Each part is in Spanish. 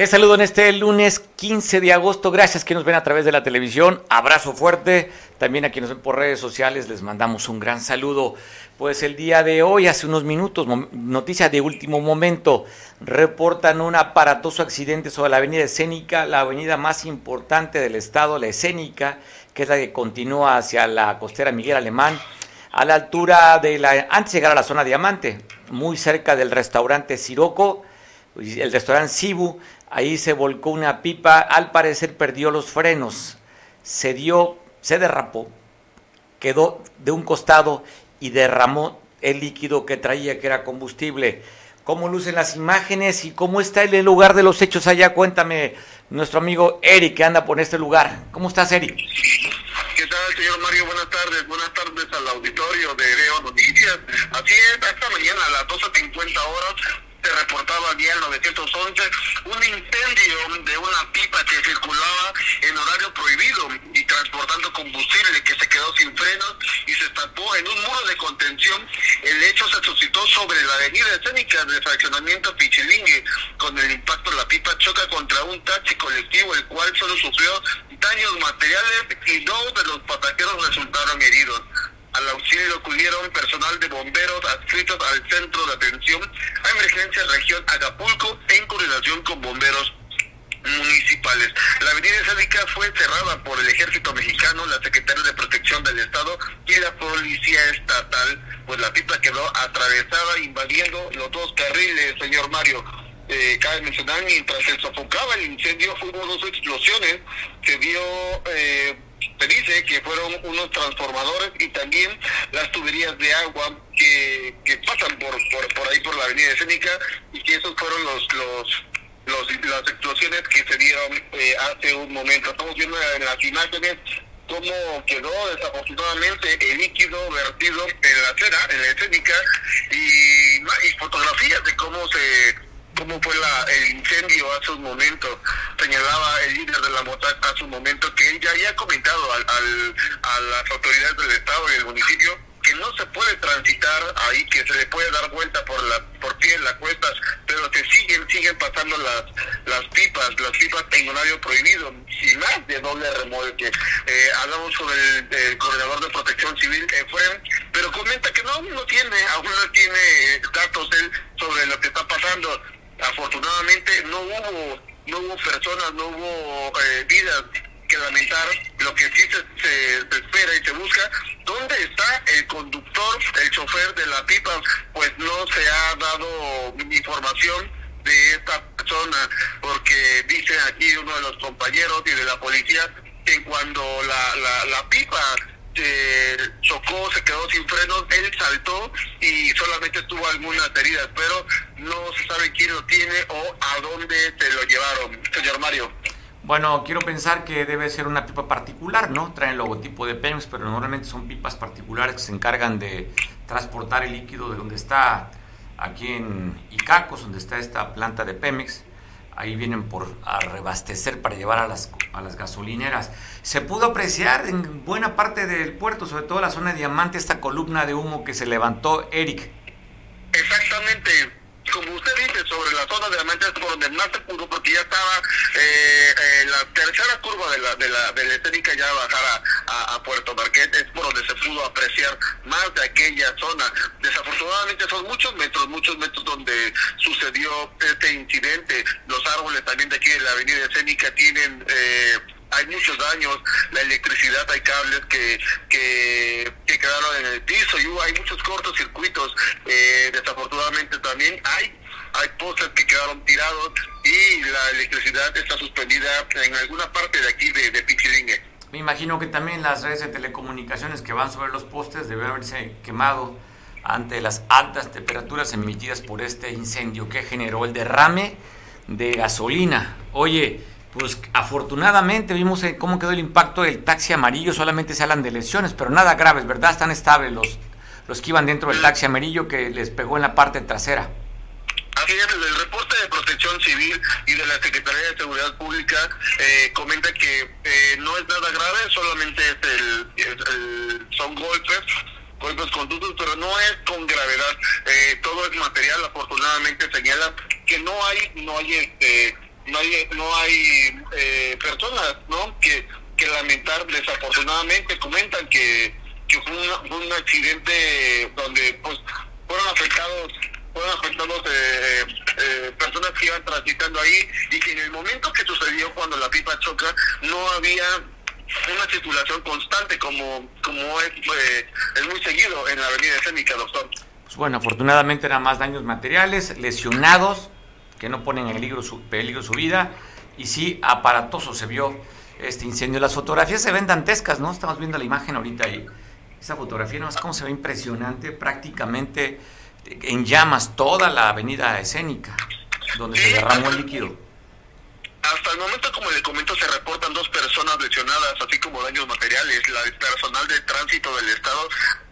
Te saludo en este lunes 15 de agosto. Gracias que nos ven a través de la televisión. Abrazo fuerte. También a quienes ven por redes sociales les mandamos un gran saludo. Pues el día de hoy, hace unos minutos, noticia de último momento, reportan un aparatoso accidente sobre la avenida Escénica, la avenida más importante del estado, la Escénica, que es la que continúa hacia la costera Miguel Alemán, a la altura de la, antes de llegar a la zona Diamante, muy cerca del restaurante Siroco, el restaurante Sibu, Ahí se volcó una pipa, al parecer perdió los frenos, se dio, se derrapó, quedó de un costado y derramó el líquido que traía, que era combustible. ¿Cómo lucen las imágenes y cómo está el lugar de los hechos allá? Cuéntame, nuestro amigo Eric, que anda por este lugar. ¿Cómo estás, Eric? ¿Qué tal, señor Mario? Buenas tardes. Buenas tardes al auditorio de Veo Noticias. Así es, esta mañana a las 12.50 horas se reportaba el 911 un incendio de una pipa que circulaba en horario prohibido y transportando combustible que se quedó sin frenos y se tapó en un muro de contención. El hecho se suscitó sobre la avenida escénica de fraccionamiento Pichilingue. Con el impacto la pipa choca contra un taxi colectivo, el cual solo sufrió daños materiales y dos de los pasajeros resultaron heridos. Al auxilio acudieron personal de bomberos adscritos al Centro de Atención a Emergencia Región Acapulco en coordinación con bomberos municipales. La avenida Sádica fue cerrada por el Ejército Mexicano, la Secretaría de Protección del Estado y la Policía Estatal, pues la pista quedó atravesada invadiendo los dos carriles, señor Mario. Eh, cabe mencionar, mientras se sofocaba el incendio, hubo dos explosiones, se dio... Eh, se dice que fueron unos transformadores y también las tuberías de agua que, que pasan por, por, ahí por la avenida escénica y que esos fueron los los los las explosiones que se dieron eh, hace un momento. Estamos viendo en las imágenes cómo quedó desafortunadamente el líquido vertido en la acera, en la escénica, y, y fotografías de cómo se cómo fue la, el incendio hace un momento. Señalaba el líder de la MOTAC hace un momento que él ya había comentado al, al, a las autoridades del Estado y del municipio que no se puede transitar ahí, que se le puede dar vuelta por la por pie en las cuestas, pero que siguen siguen pasando las las pipas, las pipas en horario prohibido, y más de doble remolque. Eh, hablamos con el, coordinador de protección civil, Efraín, pero comenta que no, no tiene, aún no tiene datos él sobre lo que está pasando afortunadamente no hubo no hubo personas, no hubo eh, vidas que lamentar. Lo que sí se, espera y se busca, ¿dónde está el conductor, el chofer de la pipa? Pues no se ha dado información de esta persona, porque dice aquí uno de los compañeros y de la policía que cuando la, la, la pipa se chocó, se quedó sin frenos, él saltó y solamente tuvo algunas heridas, pero no se sabe quién lo tiene o a dónde se lo llevaron, señor Mario. Bueno, quiero pensar que debe ser una pipa particular, ¿no? Traen logotipo de Pemex, pero normalmente son pipas particulares que se encargan de transportar el líquido de donde está, aquí en Icacos, donde está esta planta de Pemex ahí vienen por a para llevar a las, a las gasolineras. Se pudo apreciar en buena parte del puerto, sobre todo la zona de Diamante, esta columna de humo que se levantó, Eric. Exactamente, como usted dice, sobre la zona de Diamante es por donde más se pudo, porque ya estaba eh, eh, la tercera curva de la, de la, de la escénica ya bajar a, a, Puerto Marquet, es por donde se pudo apreciar más de aquella zona. Desafortunadamente son muchos metros, muchos metros donde sucedió este incidente. Los árboles también de aquí de la avenida escénica tienen... Eh, hay muchos daños, la electricidad, hay cables que, que, quedaron en el piso y hay muchos cortocircuitos. Eh, desafortunadamente también hay hay postes que quedaron tirados y la electricidad está suspendida en alguna parte de aquí de, de Pichilingue. Me imagino que también las redes de telecomunicaciones que van sobre los postes deben haberse quemado ante las altas temperaturas emitidas por este incendio que generó el derrame de gasolina. Oye, pues afortunadamente vimos eh, cómo quedó el impacto del taxi amarillo, solamente se hablan de lesiones, pero nada graves, ¿verdad? Están estables los, los que iban dentro del taxi amarillo que les pegó en la parte trasera. Así es, el reporte de protección civil y de la Secretaría de Seguridad Pública eh, comenta que eh, no es nada grave, solamente es el, son golpes golpes contusos, pero no es con gravedad. Eh, todo es material, afortunadamente señala que no hay, no hay, este, no hay, no hay eh, personas, ¿no? Que, que lamentar, desafortunadamente comentan que, que fue, un accidente donde, pues, fueron afectados fueron afectados eh, eh, personas que iban transitando ahí y que en el momento que sucedió cuando la pipa choca no había una circulación constante como como es, eh, es muy seguido en la avenida escénica, doctor. Pues bueno, afortunadamente eran más daños materiales, lesionados, que no ponen en peligro su, vida, y sí, aparatoso se vio este incendio. Las fotografías se ven dantescas, ¿no? Estamos viendo la imagen ahorita ahí. Esa fotografía, ¿no? Es como se ve impresionante, prácticamente en llamas toda la avenida escénica, donde se derramó el líquido. Hasta el momento, como le comento, se reportan dos personas lesionadas, así como daños materiales. La personal de tránsito del Estado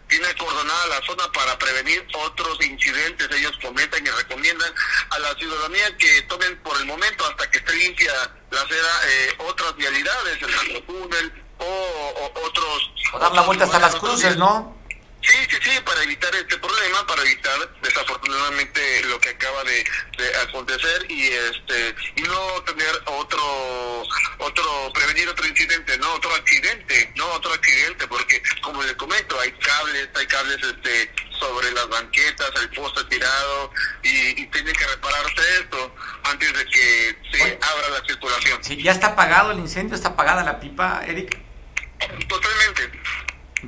tiene acordonada la zona para prevenir otros incidentes. Ellos comentan y recomiendan a la ciudadanía que tomen por el momento, hasta que esté limpia la acera, eh, otras vialidades, el túnel o, o otros... O dar la vuelta hasta las cruces, ¿no? Sí, sí, sí, para evitar este problema, para evitar desafortunadamente lo que acaba de, acontecer y este y no tener otro otro prevenir otro incidente, no otro accidente, no otro accidente, porque como les comento hay cables, hay cables este sobre las banquetas, el poste tirado y, tiene que repararse esto antes de que se abra la circulación. Sí, ya está apagado el incendio, está apagada la pipa, Eric. Totalmente.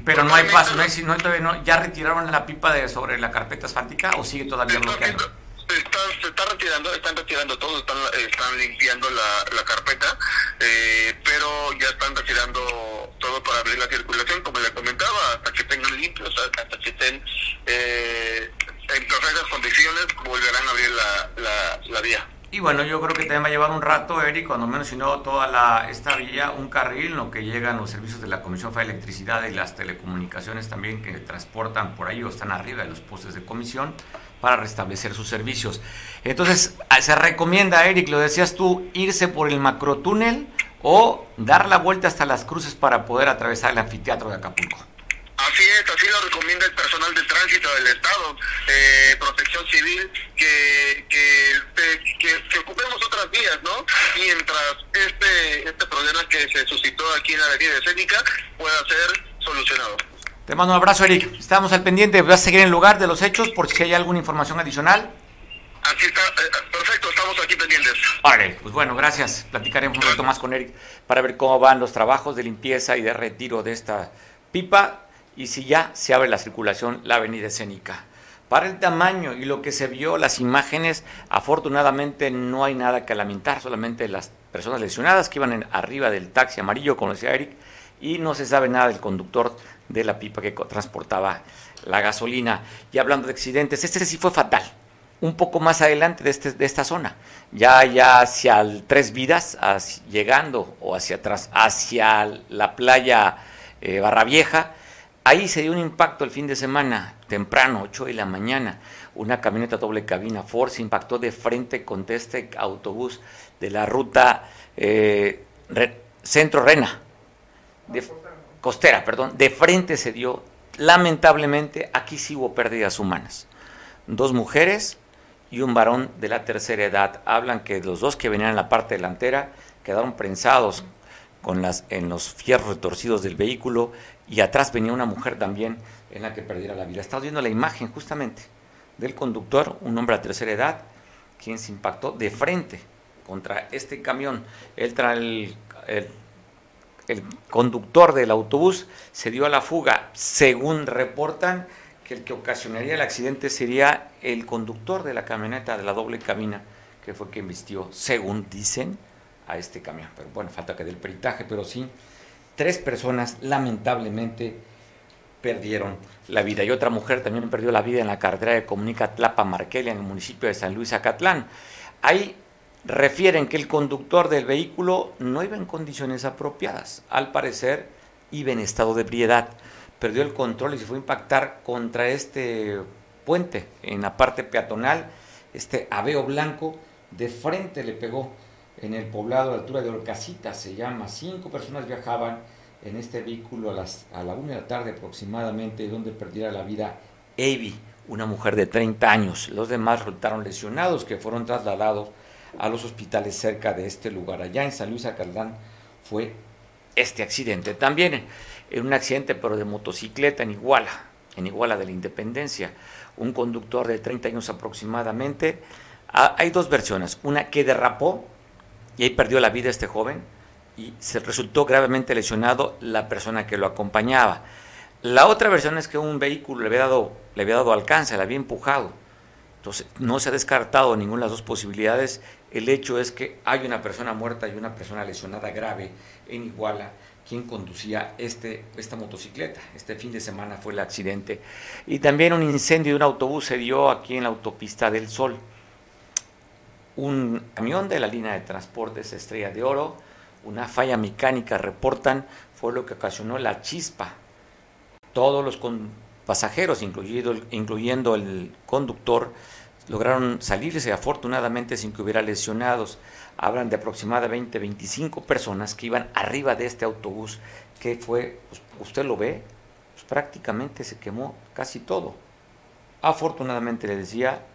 Pero no hay paso, no hay, no, todavía no, ¿ya retiraron la pipa de sobre la carpeta asfáltica o sigue todavía bloqueando? Está, se está retirando, están retirando todo, están, están limpiando la, la carpeta, eh, pero ya están retirando todo para abrir la circulación, como le comentaba, hasta que tengan limpios, hasta que estén eh, en perfectas condiciones, volverán a abrir la, la, la vía. Y bueno, yo creo que también va a llevar un rato, Eric, cuando menos no toda la, esta vía, un carril, lo que llegan los servicios de la Comisión de Electricidad y las telecomunicaciones también que transportan por ahí o están arriba de los postes de comisión para restablecer sus servicios. Entonces, se recomienda, Eric, lo decías tú, irse por el macrotúnel o dar la vuelta hasta las cruces para poder atravesar el anfiteatro de Acapulco. Así es, así lo recomienda el personal de tránsito del Estado, eh, Protección Civil, que, que, ocupemos otras vías, ¿no? Mientras este, este problema que se suscitó aquí en la avenida escénica pueda ser solucionado. Te mando un abrazo, Eric. Estamos al pendiente. Vas a seguir en el lugar de los hechos por si hay alguna información adicional. Así está, eh, perfecto, estamos aquí pendientes. Vale, pues bueno, gracias. Platicaremos un rato más con Eric para ver cómo van los trabajos de limpieza y de retiro de esta pipa y si ya se abre la circulación la avenida escénica. Para el tamaño y lo que se vio, las imágenes, afortunadamente no hay nada que lamentar, solamente las personas lesionadas que iban arriba del taxi amarillo, como decía Eric, y no se sabe nada del conductor de la pipa que transportaba la gasolina. Y hablando de accidentes, este sí fue fatal, un poco más adelante de, este, de esta zona, ya, ya hacia el Tres Vidas, llegando o hacia atrás, hacia la playa eh, Barra Vieja, Ahí se dio un impacto el fin de semana, temprano, 8 de la mañana. Una camioneta doble cabina Ford se impactó de frente contra este autobús de la ruta eh, Centro Rena, de, costera, perdón. De frente se dio, lamentablemente, aquí sí hubo pérdidas humanas. Dos mujeres y un varón de la tercera edad. Hablan que los dos que venían en la parte delantera quedaron prensados con las, en los fierros retorcidos del vehículo y atrás venía una mujer también en la que perdiera la vida. Estamos viendo la imagen justamente del conductor, un hombre a tercera edad, quien se impactó de frente contra este camión. El, el, el conductor del autobús se dio a la fuga. Según reportan, que el que ocasionaría el accidente sería el conductor de la camioneta de la doble cabina, que fue quien vistió, según dicen, a este camión. Pero bueno, falta que dé el peritaje, pero sí tres personas lamentablemente perdieron la vida y otra mujer también perdió la vida en la carretera de comunica Tlapa Marquelia en el municipio de San Luis Acatlán. Hay refieren que el conductor del vehículo no iba en condiciones apropiadas. Al parecer, iba en estado de ebriedad. Perdió el control y se fue a impactar contra este puente en la parte peatonal. Este aveo blanco de frente le pegó en el poblado a altura de Orcasita, se llama. Cinco personas viajaban en este vehículo a, las, a la una de la tarde aproximadamente, donde perdiera la vida Avi, una mujer de 30 años. Los demás resultaron lesionados que fueron trasladados a los hospitales cerca de este lugar. Allá en San Luis fue este accidente. También en un accidente, pero de motocicleta en Iguala, en Iguala de la Independencia. Un conductor de 30 años aproximadamente. Ah, hay dos versiones. Una que derrapó y ahí perdió la vida este joven y se resultó gravemente lesionado la persona que lo acompañaba. La otra versión es que un vehículo le había dado, le había dado alcance, le había empujado. Entonces, no se ha descartado ninguna de las dos posibilidades. El hecho es que hay una persona muerta y una persona lesionada grave en Iguala quien conducía este, esta motocicleta. Este fin de semana fue el accidente. Y también un incendio de un autobús se dio aquí en la autopista del Sol. Un camión de la línea de transportes Estrella de Oro, una falla mecánica, reportan, fue lo que ocasionó la chispa. Todos los pasajeros, incluyendo, el conductor, lograron salirse afortunadamente sin que hubiera lesionados. Hablan de aproximadamente 25 personas que iban arriba de este autobús que fue, pues, usted lo ve, pues, prácticamente se quemó casi todo. Afortunadamente le decía,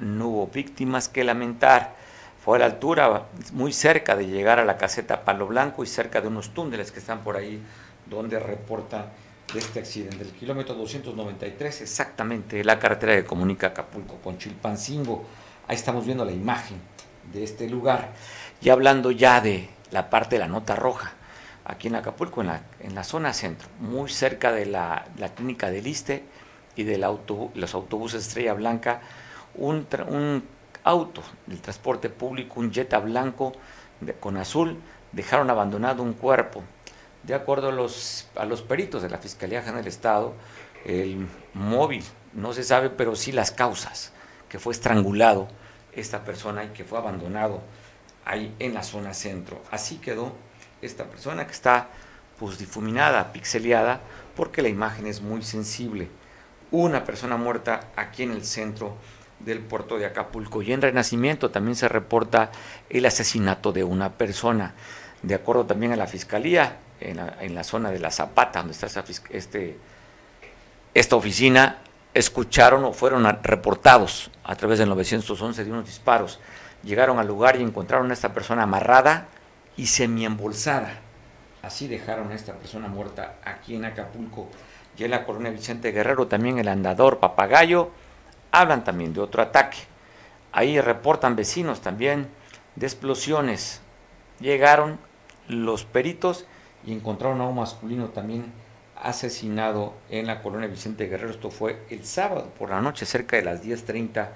no hubo víctimas que lamentar. Fue a la altura, muy cerca de llegar a la caseta Palo Blanco y cerca de unos túneles que están por ahí donde reportan este accidente, del kilómetro 293, exactamente la carretera que comunica Acapulco con Chilpancingo. Ahí estamos viendo la imagen de este lugar. Y hablando ya de la parte de la nota roja, aquí en Acapulco, en la, en la zona centro, muy cerca de la, la clínica del Iste y de los autobuses Estrella Blanca, un, auto del transporte público, un Jetta blanco con azul, dejaron abandonado un cuerpo de acuerdo a los, a los peritos de la Fiscalía General del Estado, el móvil, no se sabe, pero sí las causas, que fue estrangulado esta persona y que fue abandonado ahí en la zona centro. Así quedó esta persona que está pues difuminada, pixeleada, porque la imagen es muy sensible. Una persona muerta aquí en el centro del puerto de Acapulco. Y en Renacimiento también se reporta el asesinato de una persona. De acuerdo también a la Fiscalía, en la, zona de la Zapata, donde está este, esta oficina, escucharon o fueron reportados a través del 911 de unos disparos. Llegaron al lugar y encontraron a esta persona amarrada y semiembolsada. Así dejaron a esta persona muerta aquí en Acapulco. Y en la colonia Vicente Guerrero también el andador Papagayo hablan también de otro ataque. Ahí reportan vecinos también de explosiones. Llegaron los peritos y encontraron a un masculino también asesinado en la colonia Vicente Guerrero. Esto fue el sábado por la noche, cerca de las 10.30,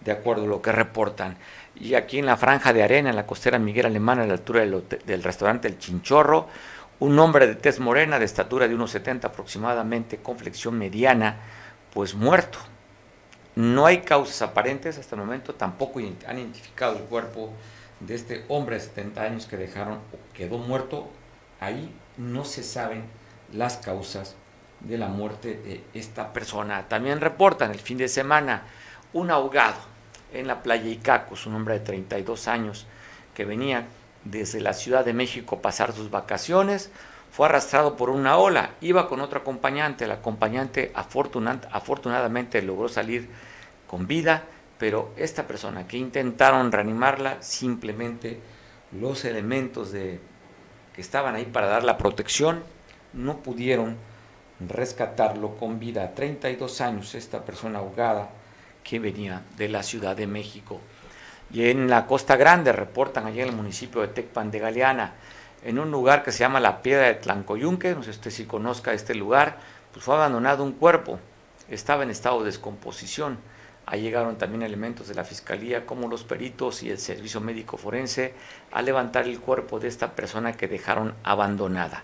de acuerdo a lo que reportan. Y aquí en la franja de arena, en la costera Miguel Alemán, a la altura del, restaurante El Chinchorro, un hombre de tez morena, de estatura de unos 70 aproximadamente, con flexión mediana, pues muerto. No hay causas aparentes hasta el momento, tampoco han identificado el cuerpo de este hombre de 70 años que dejaron, quedó muerto ahí no se saben las causas de la muerte de esta persona. También reportan el fin de semana un ahogado en la playa Icacos, un hombre de 32 años que venía desde la Ciudad de México a pasar sus vacaciones, fue arrastrado por una ola, iba con otro acompañante, el acompañante afortunadamente logró salir con vida, pero esta persona que intentaron reanimarla, simplemente los elementos de que estaban ahí para dar la protección, no pudieron rescatarlo con vida. 32 años esta persona ahogada que venía de la Ciudad de México. Y en la Costa Grande reportan allá en el municipio de Tecpan de Galeana, en un lugar que se llama la Piedra de Tlancoyunque, no sé usted si conozca este lugar, pues fue abandonado un cuerpo, estaba en estado de descomposición Ahí llegaron también elementos de la Fiscalía como los peritos y el Servicio Médico Forense a levantar el cuerpo de esta persona que dejaron abandonada.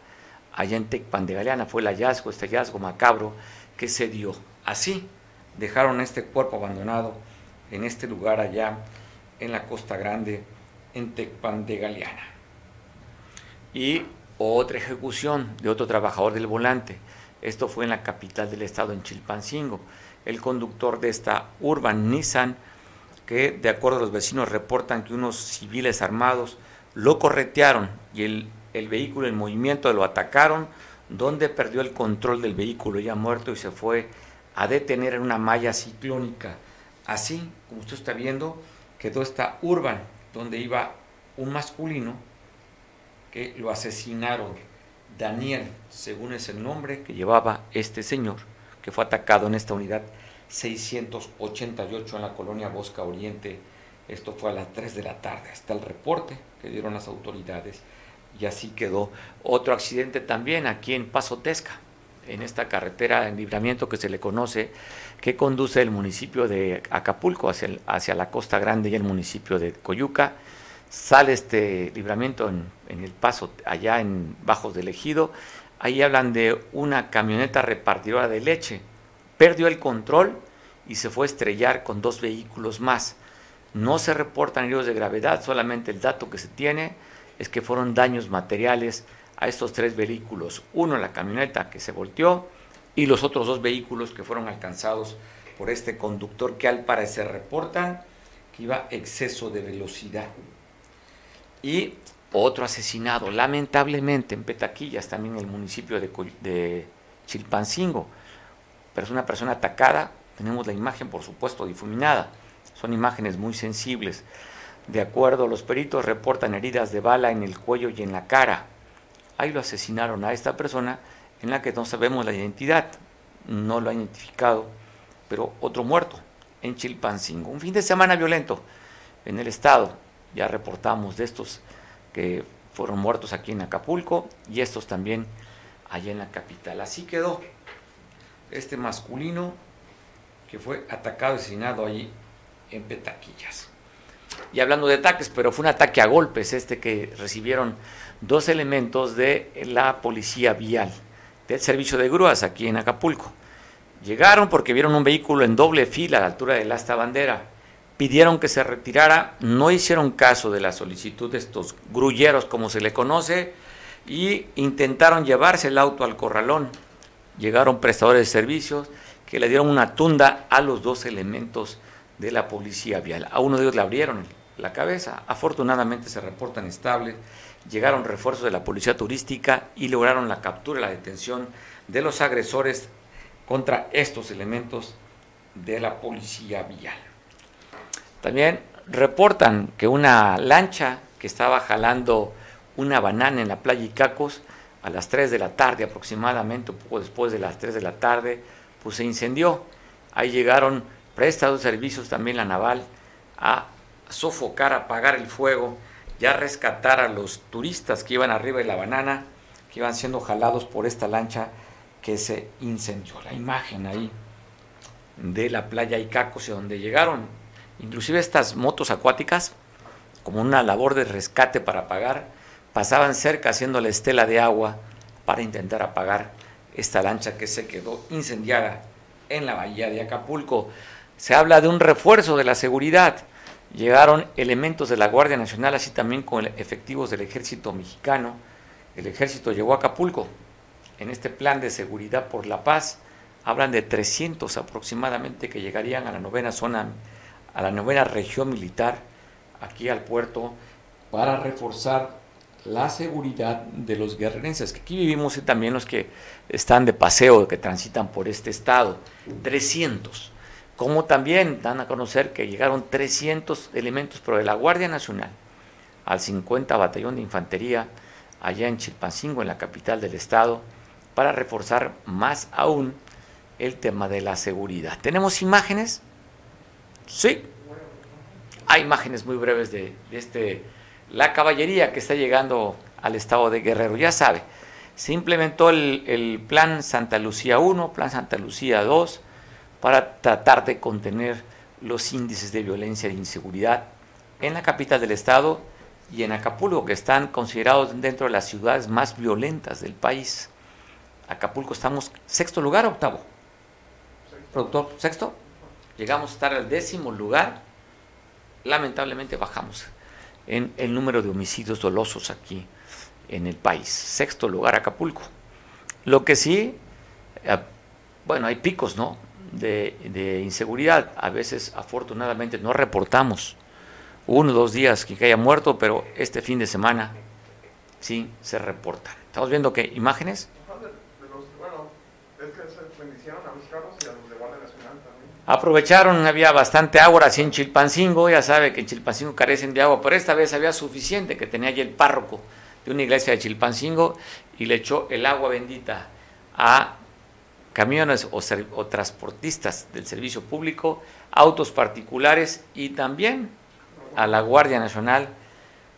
Allá en Tecpan de Galeana fue el hallazgo, este hallazgo macabro que se dio. Así dejaron este cuerpo abandonado en este lugar allá en la Costa Grande en Tecpan de Galeana. Y otra ejecución de otro trabajador del volante. Esto fue en la capital del estado, en Chilpancingo. El conductor de esta Urban Nissan, que de acuerdo a los vecinos reportan que unos civiles armados lo corretearon y el, el vehículo en movimiento lo atacaron, donde perdió el control del vehículo ya muerto y se fue a detener en una malla ciclónica. Así, como usted está viendo, quedó esta Urban, donde iba un masculino que lo asesinaron. Daniel, según es el nombre que llevaba este señor, que fue atacado en esta unidad 688 en la colonia Bosca Oriente. Esto fue a las 3 de la tarde. Hasta el reporte que dieron las autoridades. Y así quedó otro accidente también aquí en Paso Tesca, en esta carretera en libramiento que se le conoce, que conduce el municipio de Acapulco hacia, hacia la Costa Grande y el municipio de Coyuca sale este libramiento en, el paso allá en Bajos del Ejido, ahí hablan de una camioneta repartidora de leche, perdió el control y se fue a estrellar con dos vehículos más. No se reportan heridos de gravedad, solamente el dato que se tiene es que fueron daños materiales a estos tres vehículos. Uno, la camioneta que se volteó y los otros dos vehículos que fueron alcanzados por este conductor que al parecer reportan que iba exceso de velocidad y otro asesinado, lamentablemente en Petaquillas, también en el municipio de, Chilpancingo. Pero es una persona atacada, tenemos la imagen por supuesto difuminada, son imágenes muy sensibles. De acuerdo, los peritos reportan heridas de bala en el cuello y en la cara. Ahí lo asesinaron a esta persona en la que no sabemos la identidad, no lo ha identificado, pero otro muerto en Chilpancingo. Un fin de semana violento en el estado, ya reportamos de estos que fueron muertos aquí en Acapulco y estos también allá en la capital. Así quedó este masculino que fue atacado y asesinado allí en Petaquillas. Y hablando de ataques, pero fue un ataque a golpes este que recibieron dos elementos de la policía vial, del servicio de grúas aquí en Acapulco. Llegaron porque vieron un vehículo en doble fila a la altura del asta bandera pidieron que se retirara, no hicieron caso de la solicitud de estos grulleros, como se le conoce, y intentaron llevarse el auto al corralón. Llegaron prestadores de servicios que le dieron una tunda a los dos elementos de la policía vial. A uno de ellos le abrieron la cabeza. Afortunadamente se reportan estables. Llegaron refuerzos de la policía turística y lograron la captura y la detención de los agresores contra estos elementos de la policía vial. También reportan que una lancha que estaba jalando una banana en la playa Icacos a las 3 de la tarde aproximadamente, un poco después de las 3 de la tarde, pues se incendió. Ahí llegaron prestados servicios también la naval a sofocar, a apagar el fuego y a rescatar a los turistas que iban arriba de la banana, que iban siendo jalados por esta lancha que se incendió. La imagen ahí de la playa Icacos, donde llegaron Inclusive estas motos acuáticas, como una labor de rescate para apagar, pasaban cerca haciendo la estela de agua para intentar apagar esta lancha que se quedó incendiada en la bahía de Acapulco. Se habla de un refuerzo de la seguridad. Llegaron elementos de la Guardia Nacional, así también con efectivos del ejército mexicano. El ejército llegó a Acapulco. En este plan de seguridad por la paz, hablan de 300 aproximadamente que llegarían a la novena zona a la novena región militar aquí al puerto para reforzar la seguridad de los guerrerenses, que aquí vivimos y también los que están de paseo, que transitan por este estado, 300. Como también dan a conocer que llegaron 300 elementos, pero de la Guardia Nacional, al 50 Batallón de Infantería, allá en Chilpancingo, en la capital del estado, para reforzar más aún el tema de la seguridad. Tenemos imágenes Sí. Hay imágenes muy breves de, este, la caballería que está llegando al estado de Guerrero. Ya sabe, se implementó el, el plan Santa Lucía 1, plan Santa Lucía 2, para tratar de contener los índices de violencia e inseguridad en la capital del estado y en Acapulco, que están considerados dentro de las ciudades más violentas del país. Acapulco estamos sexto lugar, octavo. Productor, sexto. Llegamos a estar al décimo lugar, lamentablemente bajamos. en el número de homicidios dolosos aquí en el país. Sexto lugar Acapulco. Lo que sí, eh, bueno, hay picos, ¿no? De, inseguridad. A veces, afortunadamente, no reportamos uno o dos días que haya muerto, pero este fin de semana sí se reportan. Estamos viendo que imágenes. Aprovecharon, había bastante agua así en Chilpancingo, ya sabe que en Chilpancingo carecen de agua, pero esta vez había suficiente que tenía allí el párroco de una iglesia de Chilpancingo y le echó el agua bendita a camiones o, transportistas del servicio público, autos particulares y también a la Guardia Nacional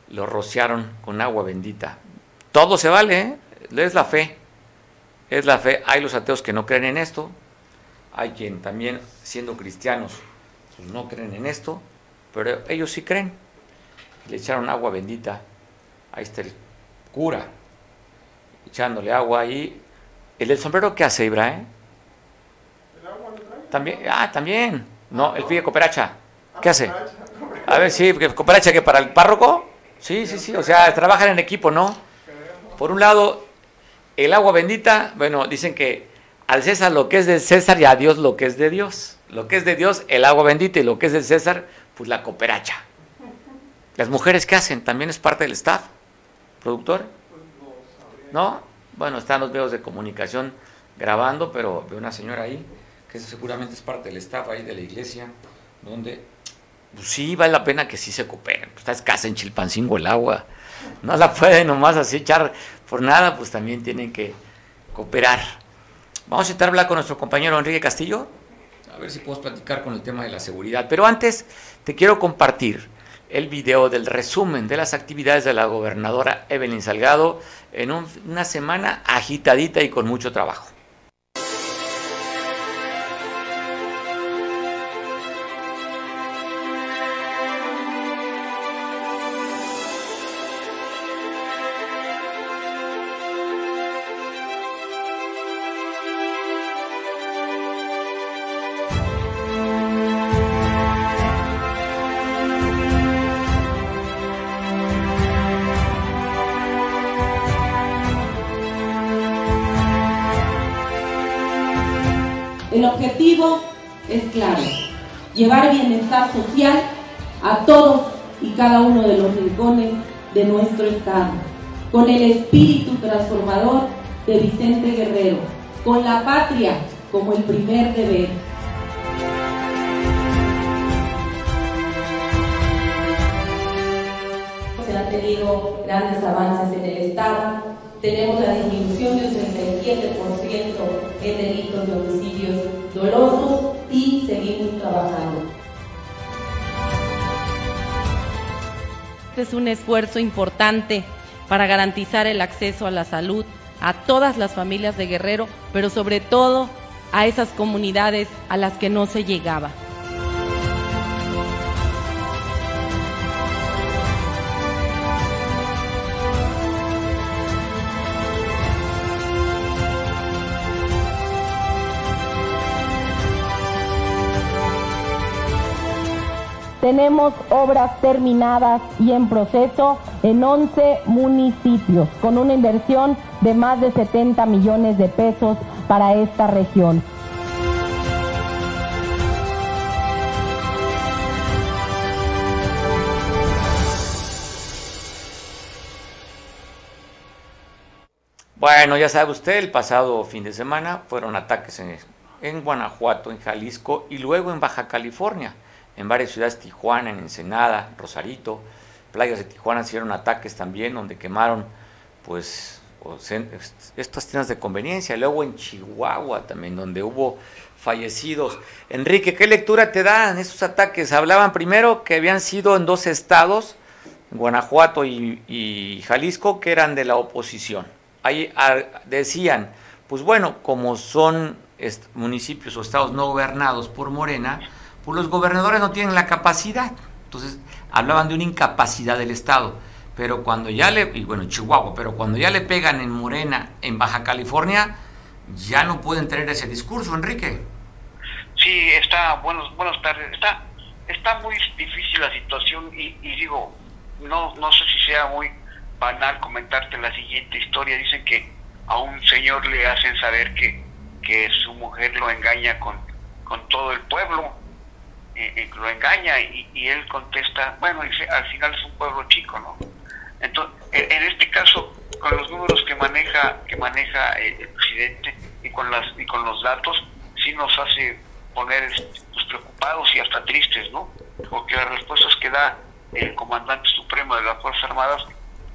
lo rociaron con agua bendita. Todo se vale, ¿eh? es la fe, es la fe. Hay los ateos que no creen en esto, hay quien también, siendo cristianos, pues no creen en esto, pero ellos sí creen. Le echaron agua bendita, ahí está el cura, echándole agua ahí. ¿El del sombrero qué hace, Ibra? Eh? ¿El agua También, ah, también. No, el pide cooperacha. ¿Qué hace? A ver, sí, cooperacha que para el párroco. Sí, sí, sí, o sea, trabajan en equipo, ¿no? Por un lado, el agua bendita, bueno, dicen que al César lo que es de César y a Dios lo que es de Dios. Lo que es de Dios, el agua bendita, y lo que es de César, pues la cooperacha. Las mujeres, ¿qué hacen? También es parte del staff. ¿Productor? ¿No? Bueno, están los medios de comunicación grabando, pero veo una señora ahí, que seguramente es parte del staff ahí de la iglesia, donde pues sí vale la pena que sí se cooperen. Pues está escasa en Chilpancingo el agua. No la pueden nomás así echar por nada, pues también tienen que cooperar. Vamos a intentar hablar con nuestro compañero Enrique Castillo, a ver si podemos platicar con el tema de la seguridad. Pero antes te quiero compartir el video del resumen de las actividades de la gobernadora Evelyn Salgado en una semana agitadita y con mucho trabajo. Llevar bienestar social a todos y cada uno de los rincones de nuestro Estado, con el espíritu transformador de Vicente Guerrero, con la patria como el primer deber. Se han tenido grandes avances en el Estado, tenemos la disminución del 37% en delitos de homicidios dolosos y seguimos trabajando. Este es un esfuerzo importante para garantizar el acceso a la salud a todas las familias de Guerrero, pero sobre todo a esas comunidades a las que no se llegaba. Tenemos obras terminadas y en proceso en 11 municipios, con una inversión de más de 70 millones de pesos para esta región. Bueno, ya sabe usted, el pasado fin de semana fueron ataques en, en Guanajuato, en Jalisco y luego en Baja California en varias ciudades, Tijuana, en Ensenada, Rosarito, playas de Tijuana hicieron ataques también donde quemaron pues estas tiendas de conveniencia, luego en Chihuahua también donde hubo fallecidos. Enrique, ¿qué lectura te dan estos ataques? Hablaban primero que habían sido en dos estados, Guanajuato y, Jalisco, que eran de la oposición. Ahí ah, decían, pues bueno, como son municipios o estados no gobernados por Morena, pues los gobernadores no tienen la capacidad. Entonces, hablaban de una incapacidad del Estado. Pero cuando ya le, y bueno, en Chihuahua, pero cuando ya le pegan en Morena, en Baja California, ya no pueden tener ese discurso, Enrique. Sí, está, buenos, buenas tardes. Está, está muy difícil la situación y, digo, no, no sé si sea muy banal comentarte la siguiente historia. Dicen que a un señor le hacen saber que, que su mujer lo engaña con, con todo el pueblo, eh, eh, lo engaña y, y, él contesta, bueno, dice, al final es un pueblo chico, ¿no? Entonces, en este caso, con los números que maneja que maneja el, presidente y con las y con los datos, sí nos hace poner pues, preocupados y hasta tristes, ¿no? Porque las respuestas que da el comandante supremo de las Fuerzas Armadas,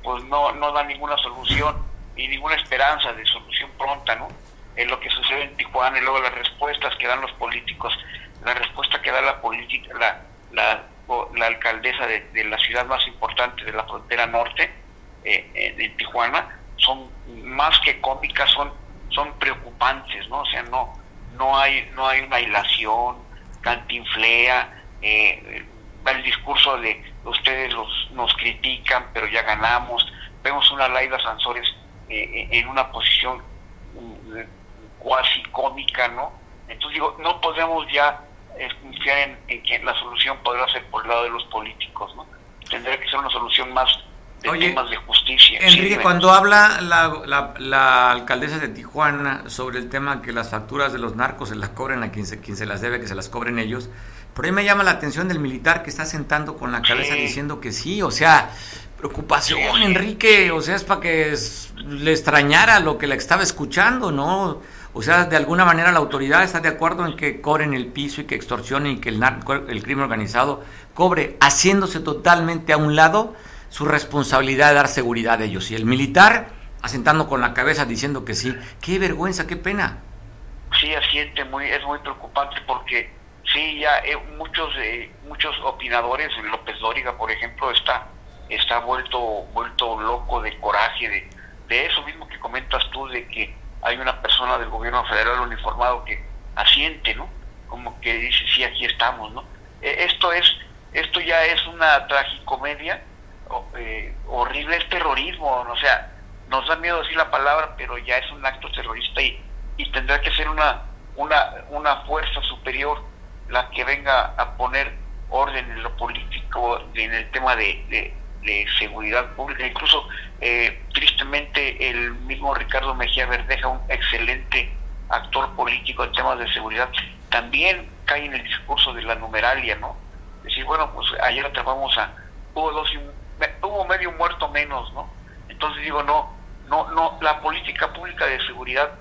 pues no, no da ninguna solución y ninguna esperanza de solución pronta, ¿no? En lo que sucede en Tijuana y luego las respuestas que dan los políticos, la respuesta que da la política, la, la, alcaldesa de, la ciudad más importante de la frontera norte, eh, en Tijuana, son más que cómicas, son, son preocupantes, ¿no? O sea, no, no hay, no hay una hilación, cantinflea, eh, el discurso de ustedes los, nos critican, pero ya ganamos. Vemos una Laida Sansores eh, en una posición mm, cuasi cómica, ¿no? Entonces digo, no podemos ya confiar en, que la solución podrá ser por el lado de los políticos, ¿no? Tendría que ser una solución más de temas de justicia. Enrique, cuando habla la, la, alcaldesa de Tijuana sobre el tema que las facturas de los narcos se las cobren a quien se, quien se las debe, que se las cobren ellos, por ahí me llama la atención del militar que está sentando con la cabeza diciendo que sí, o sea, preocupación, Enrique, o sea, es para que le extrañara lo que le estaba escuchando, ¿no? O sea, de alguna manera la autoridad está de acuerdo en que cobren el piso y que extorsionen y que el, el crimen organizado cobre, haciéndose totalmente a un lado su responsabilidad de dar seguridad a ellos. Y el militar asentando con la cabeza diciendo que sí. Qué vergüenza, qué pena. Sí, asiente, muy, es muy preocupante porque sí, ya eh, muchos eh, muchos opinadores, López Dóriga, por ejemplo, está está vuelto vuelto loco de coraje de, de eso mismo que comentas tú de que hay una persona del gobierno federal uniformado que asiente, ¿no? Como que dice, sí, aquí estamos, ¿no? E, esto es esto ya es una tragicomedia eh, horrible, es terrorismo, o sea, nos da miedo decir la palabra, pero ya es un acto terrorista y, y tendrá que ser una, una, una fuerza superior la que venga a poner orden en lo político, en el tema de, de, seguridad pública. Incluso, eh, tristemente, el mismo Ricardo Mejía Verdeja, un excelente actor político en temas de seguridad, también cae en el discurso de la numeralia, ¿no? Decir, bueno, pues ayer atrapamos a, hubo dos, hubo medio muerto menos, ¿no? Entonces digo, no, no, no, la política pública de seguridad,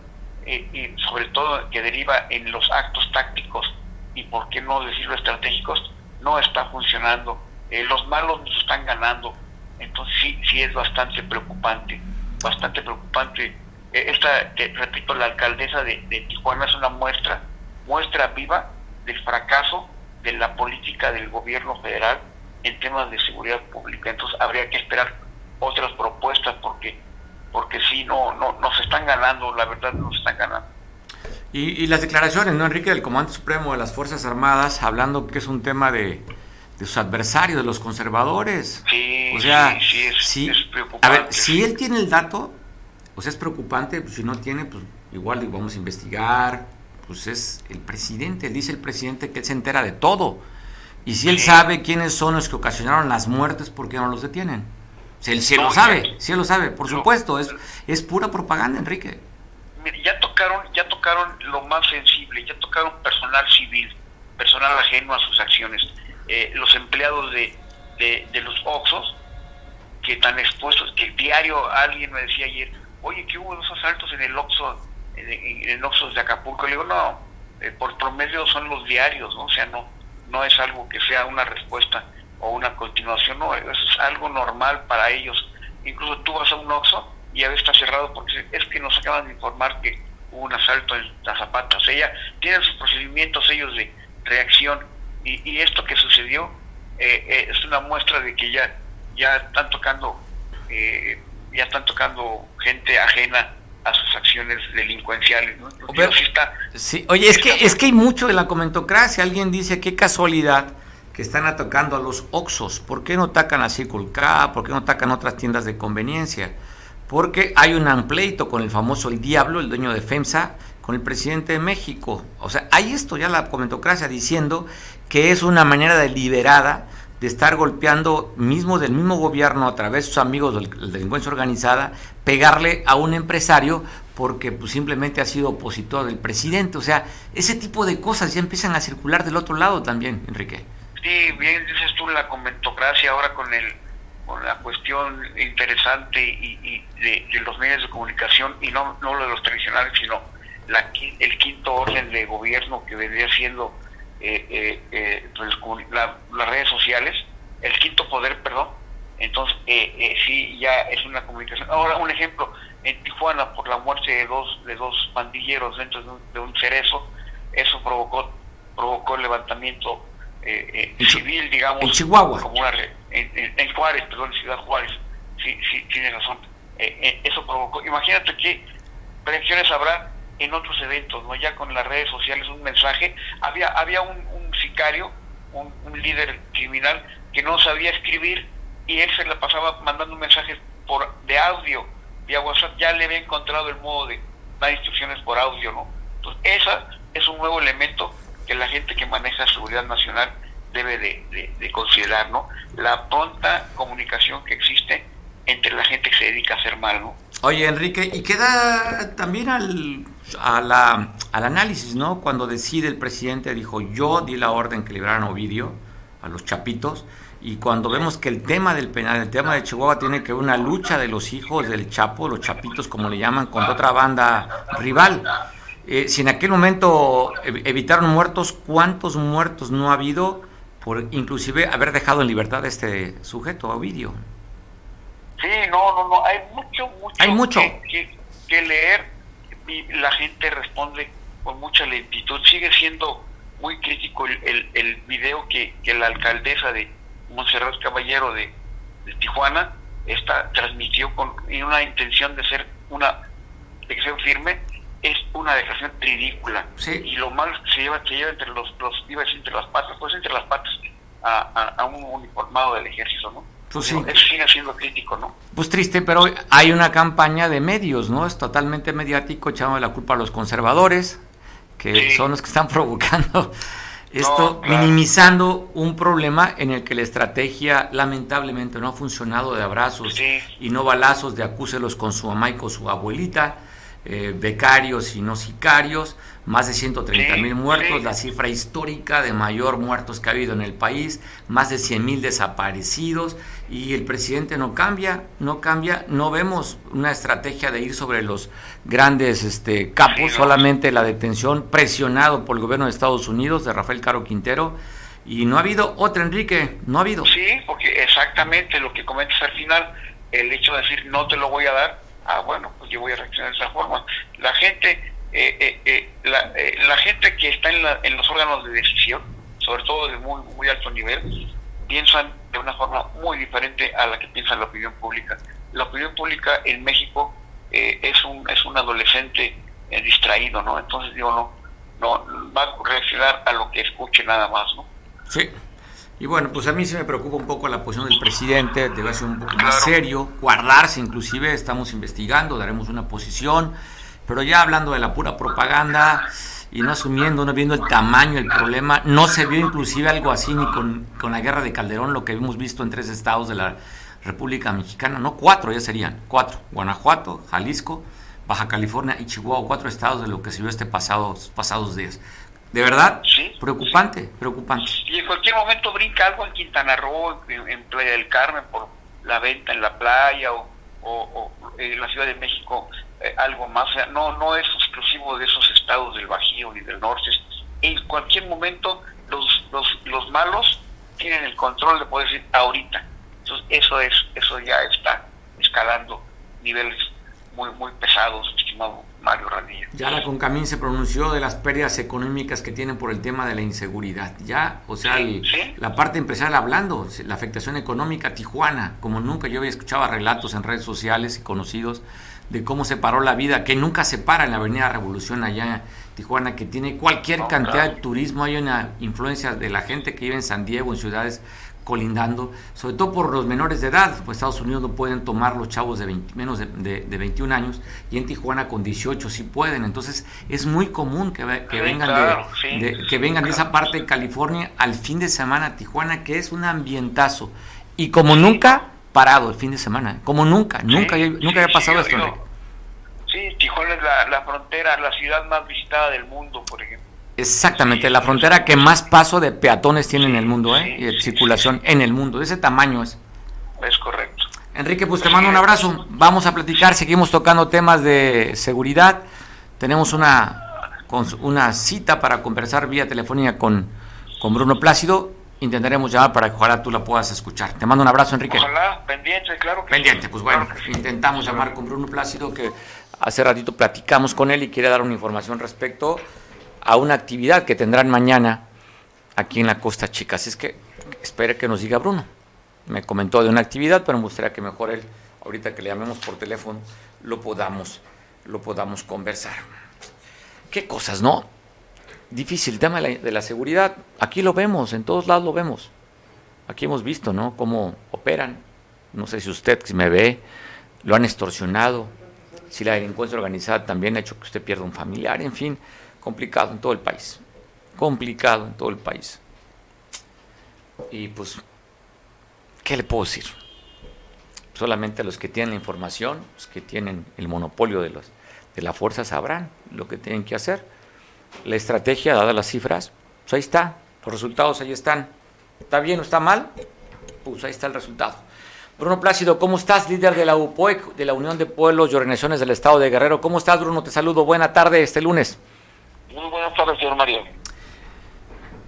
eh, y sobre todo que deriva en los actos tácticos y por qué no decirlo estratégicos, no está funcionando. Eh, los malos nos están ganando. Entonces sí, sí es bastante preocupante, bastante preocupante. Eh, esta, repito, la alcaldesa de, Tijuana es una muestra, muestra viva del fracaso de la política del gobierno federal en temas de seguridad pública. Entonces habría que esperar otras propuestas porque porque si no, no nos están ganando, la verdad nos están ganando. Y, las declaraciones, ¿no, Enrique, del Comandante Supremo de las Fuerzas Armadas, hablando que es un tema de, de sus adversarios, de los conservadores. Sí, o sea, sí, es, preocupante. A ver, si él tiene el dato, sea, es preocupante, pues, si no tiene, pues igual vamos a investigar, pues es el presidente, dice el presidente que él se entera de todo. Y si él sabe quiénes son los que ocasionaron las muertes, ¿por qué no los detienen? Si él, lo sabe, si él lo sabe, por supuesto, es, es pura propaganda, Enrique ya tocaron, ya tocaron lo más sensible, ya tocaron personal civil, personal ajeno a sus acciones, eh, los empleados de, de, los Oxos, que están expuestos, que diario, alguien me decía ayer, oye, que hubo dos asaltos en el Oxo, en, el Oxos de Acapulco, le digo, no, eh, por promedio son los diarios, ¿no? o sea, no, no es algo que sea una respuesta o una continuación, no, eso es algo normal para ellos. Incluso tú vas a un Oxo y ya está cerrado porque es que nos acaban de informar que hubo un asalto en las zapatas. Ella tienen sus procedimientos ellos de reacción y, esto que sucedió eh, eh, es una muestra de que ya ya están tocando eh, ya están tocando gente ajena a sus acciones delincuenciales. ¿no? sí, oye, es que es que hay mucho de la comentocracia. Alguien dice qué casualidad que están atacando a los Oxos. ¿Por qué no atacan a Circle K? ¿Por qué no atacan otras tiendas de conveniencia? porque hay un pleito con el famoso El Diablo, el dueño de FEMSA, con el presidente de México. O sea, hay esto ya la comentocracia diciendo que es una manera deliberada de estar golpeando, mismo del mismo gobierno, a través de sus amigos de la delincuencia organizada, pegarle a un empresario porque pues, simplemente ha sido opositor del presidente. O sea, ese tipo de cosas ya empiezan a circular del otro lado también, Enrique. Sí, bien dices tú la comentocracia ahora con el con la cuestión interesante y, de, los medios de comunicación y no, no lo de los tradicionales, sino la, el quinto orden de gobierno que vendría siendo eh, eh, eh pues, las redes sociales, el quinto poder, perdón. Entonces, eh, sí, ya es una comunicación. Ahora, un ejemplo, en Tijuana, por la muerte de dos, de dos pandilleros dentro de un, cerezo, eso provocó, provocó el levantamiento civil, digamos. En Chihuahua. Como una, en, Juárez, perdón, en Ciudad Juárez. Sí, sí, tienes razón. eso provocó. Imagínate qué reacciones habrá en otros eventos, ¿no? Ya con las redes sociales un mensaje. Había, había un, sicario, un, líder criminal que no sabía escribir y él se le pasaba mandando un mensaje por, de audio vía WhatsApp. Ya le había encontrado el modo de dar instrucciones por audio, ¿no? Entonces, esa es un nuevo elemento que la gente que maneja seguridad nacional debe de, de considerar, ¿no? La pronta comunicación que existe entre la gente que se dedica a hacer mal, ¿no? Oye, Enrique, y queda también al, a la, al análisis, ¿no? Cuando decide el presidente, dijo, yo di la orden que liberaran Ovidio a los chapitos, y cuando vemos que el tema del penal, el tema de Chihuahua tiene que ver una lucha de los hijos del Chapo, los chapitos como le llaman, contra otra banda rival. Eh, si en aquel momento evitaron muertos, ¿cuántos muertos no ha habido por inclusive haber dejado en libertad a este sujeto, Ovidio? Sí, no, no, no, hay mucho, mucho, hay mucho. Que, leer y la gente responde con mucha lentitud. Sigue siendo muy crítico el, el, el video que, que, la alcaldesa de Monserrat Caballero de, Tijuana está, transmitió con una intención de ser una de ser firme es una declaración ridícula y lo mal se lleva se lleva entre los, los iba entre las patas pues entre las patas a, a un uniformado del ejército no pues sí. Eso sigue siendo crítico, ¿no? Pues triste, pero hay una campaña de medios, ¿no? Es totalmente mediático, echando la culpa a los conservadores, que son los que están provocando esto, minimizando un problema en el que la estrategia lamentablemente no ha funcionado de abrazos y no balazos de acúselos con su mamá y con su abuelita, eh, becarios y no sicarios más de 130 mil muertos, la cifra histórica de mayor muertos que ha habido en el país, más de 100 mil desaparecidos y el presidente no cambia, no cambia, no vemos una estrategia de ir sobre los grandes este, capos, solamente la detención presionado por el gobierno de Estados Unidos de Rafael Caro Quintero y no ha habido otra, Enrique, no ha habido. Sí, porque exactamente lo que comentas al final, el hecho de decir no te lo voy a dar, ah bueno, pues yo voy a reaccionar de esa forma. La gente eh, eh, eh, la, la, gente que está en, en, los órganos de decisión, sobre todo de muy, muy alto nivel, piensan de una forma muy diferente a la que piensa la opinión pública. La opinión pública en México es, un, es un adolescente distraído, ¿no? Entonces digo, no, no va a reaccionar a lo que escuche nada más, ¿no? Sí. Y bueno, pues a mí se me preocupa un poco la posición del presidente, debe ser un poco más serio, guardarse inclusive, estamos investigando, daremos una posición, pero ya hablando de la pura propaganda y no asumiendo, no viendo el tamaño del problema, no se vio inclusive algo así ni con, la guerra de Calderón, lo que hemos visto en tres estados de la República Mexicana, no cuatro, ya serían cuatro, Guanajuato, Jalisco, Baja California y Chihuahua, cuatro estados de lo que se vio este pasado, pasados días. De verdad, preocupante, preocupante. Y en cualquier momento brinca algo en Quintana Roo, en, Playa del Carmen, por la venta en la playa o, o en la Ciudad de México eh, algo más, no, no es exclusivo de esos estados del Bajío ni del norte. En cualquier momento los, los, los malos tienen el control de poder decir ahorita. Entonces eso es, eso ya está escalando niveles muy, muy pesados, estimado Mario Radilla. Ya la Concamín se pronunció de las pérdidas económicas que tienen por el tema de la inseguridad. Ya, o sea, la parte empresarial hablando, la afectación económica, Tijuana, como nunca yo había escuchado relatos en redes sociales y conocidos de cómo se paró la vida, que nunca se para en la Avenida Revolución allá en Tijuana, que tiene cualquier cantidad de turismo, hay una influencia de la gente que vive en San Diego, en ciudades colindando, sobre todo por los menores de edad, pues Estados Unidos no pueden tomar los chavos de menos de, de, 21 años y en Tijuana con 18 sí pueden, entonces es muy común que, que vengan, de, que vengan de esa parte de California al fin de semana a Tijuana, que es un ambientazo, y como nunca parado el fin de semana, como nunca, nunca, nunca había pasado esto. sí, Tijuana es la, la frontera, la ciudad más visitada del mundo, por ejemplo. Exactamente, la frontera que más paso de peatones tiene en el mundo, ¿eh? y de circulación en el mundo, de ese tamaño es. Es correcto. Enrique, pues te mando un abrazo. Vamos a platicar, seguimos tocando temas de seguridad. Tenemos una, una cita para conversar vía telefónica con, con Bruno Plácido. Intentaremos llamar para que ojalá tú la puedas escuchar. Te mando un abrazo, Enrique. Ojalá, pendiente, claro que Pendiente, pues bueno, intentamos llamar con Bruno Plácido, que hace ratito platicamos con él y quiere dar una información respecto a una actividad que tendrán mañana aquí en la Costa Chica. Así es que espere que nos diga Bruno. Me comentó de una actividad, pero me gustaría que mejor él, ahorita que le llamemos por teléfono, lo podamos, lo podamos conversar. Qué cosas, ¿no? Difícil el tema de la, seguridad. Aquí lo vemos, en todos lados lo vemos. Aquí hemos visto, ¿no? Cómo operan. No sé si usted, si me ve, lo han extorsionado. Si la delincuencia organizada también ha hecho que usted pierda un familiar, en fin complicado en todo el país. Complicado en todo el país. Y pues, ¿qué le puedo decir? Solamente los que tienen la información, los que tienen el monopolio de, los, de la fuerza sabrán lo que tienen que hacer. La estrategia, dadas las cifras, pues ahí está, los resultados ahí están. ¿Está bien o está mal? Pues ahí está el resultado. Bruno Plácido, ¿cómo estás? Líder de la UPOEC, de la Unión de Pueblos y Organizaciones del Estado de Guerrero. ¿Cómo estás, Bruno? Te saludo. Buena tarde este lunes. Muy buenas tardes, señor Mario.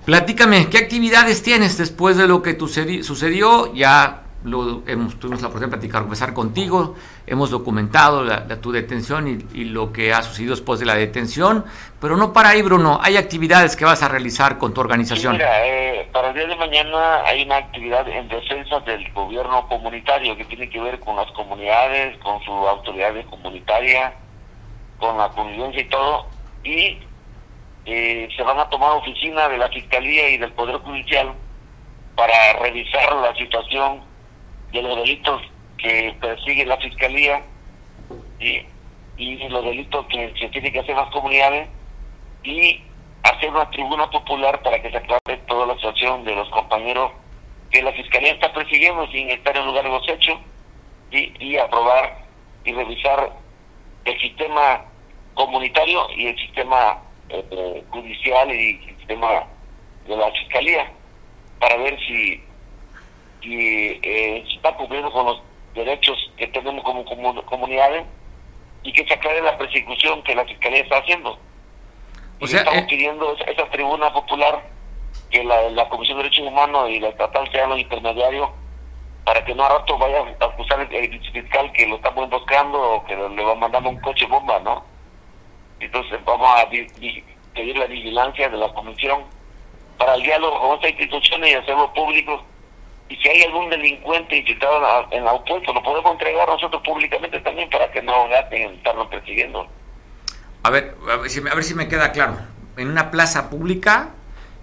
Platícame, ¿qué actividades tienes después de lo que sucedió? Ya lo hemos, tuvimos la oportunidad de platicar, conversar contigo, hemos documentado la, tu detención y, lo que ha sucedido después de la detención, pero no para ahí, Bruno, hay actividades que vas a realizar con tu organización. mira, eh, para el día de mañana hay una actividad en defensa del gobierno comunitario que tiene que ver con las comunidades, con su autoridad comunitaria, con la convivencia y todo, y eh, se van a tomar oficina de la Fiscalía y del Poder Judicial para revisar la situación de los delitos que persigue la Fiscalía y, y los delitos que se tienen que hacer las comunidades y hacer una tribuna popular para que se aclare toda la situación de los compañeros que la Fiscalía está persiguiendo sin estar en lugar de los hechos y, y aprobar y revisar el sistema comunitario y el sistema eh, judicial y sistema de la fiscalía para ver si, si eh, está cumpliendo con los derechos que tenemos como, comunidades y que se aclare la persecución que la fiscalía está haciendo. O sea, estamos eh, pidiendo esa, tribuna popular que la, Comisión de Derechos Humanos y la estatal sean los intermediarios para que no a rato vaya a acusar el, fiscal que lo estamos emboscando o que le va mandando un coche bomba, ¿no? Entonces vamos a pedir la vigilancia de la comisión para el diálogo con estas instituciones y hacerlo público. Y si hay algún delincuente infiltrado en la opuesto, lo podemos entregar nosotros públicamente también para que no gaten en estarnos persiguiendo. A ver, a ver, si, a ver si me queda claro. En una plaza pública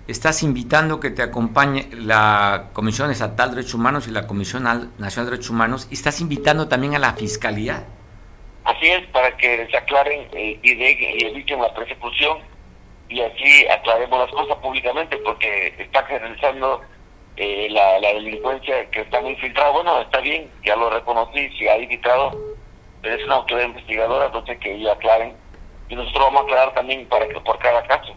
estás invitando que te acompañe la Comisión Estatal de Derechos Humanos y la Comisión Nacional de Derechos Humanos y estás invitando también a la Fiscalía. Así es, para que se aclaren eh, y, y eviten la persecución y así aclaremos las cosas públicamente porque está generalizando eh, la, delincuencia que está muy infiltrada. Bueno, está bien, ya lo reconocí, si ha infiltrado, pero es una autoridad investigadora, entonces que ellos aclaren. Y nosotros vamos a aclarar también para que por cada caso.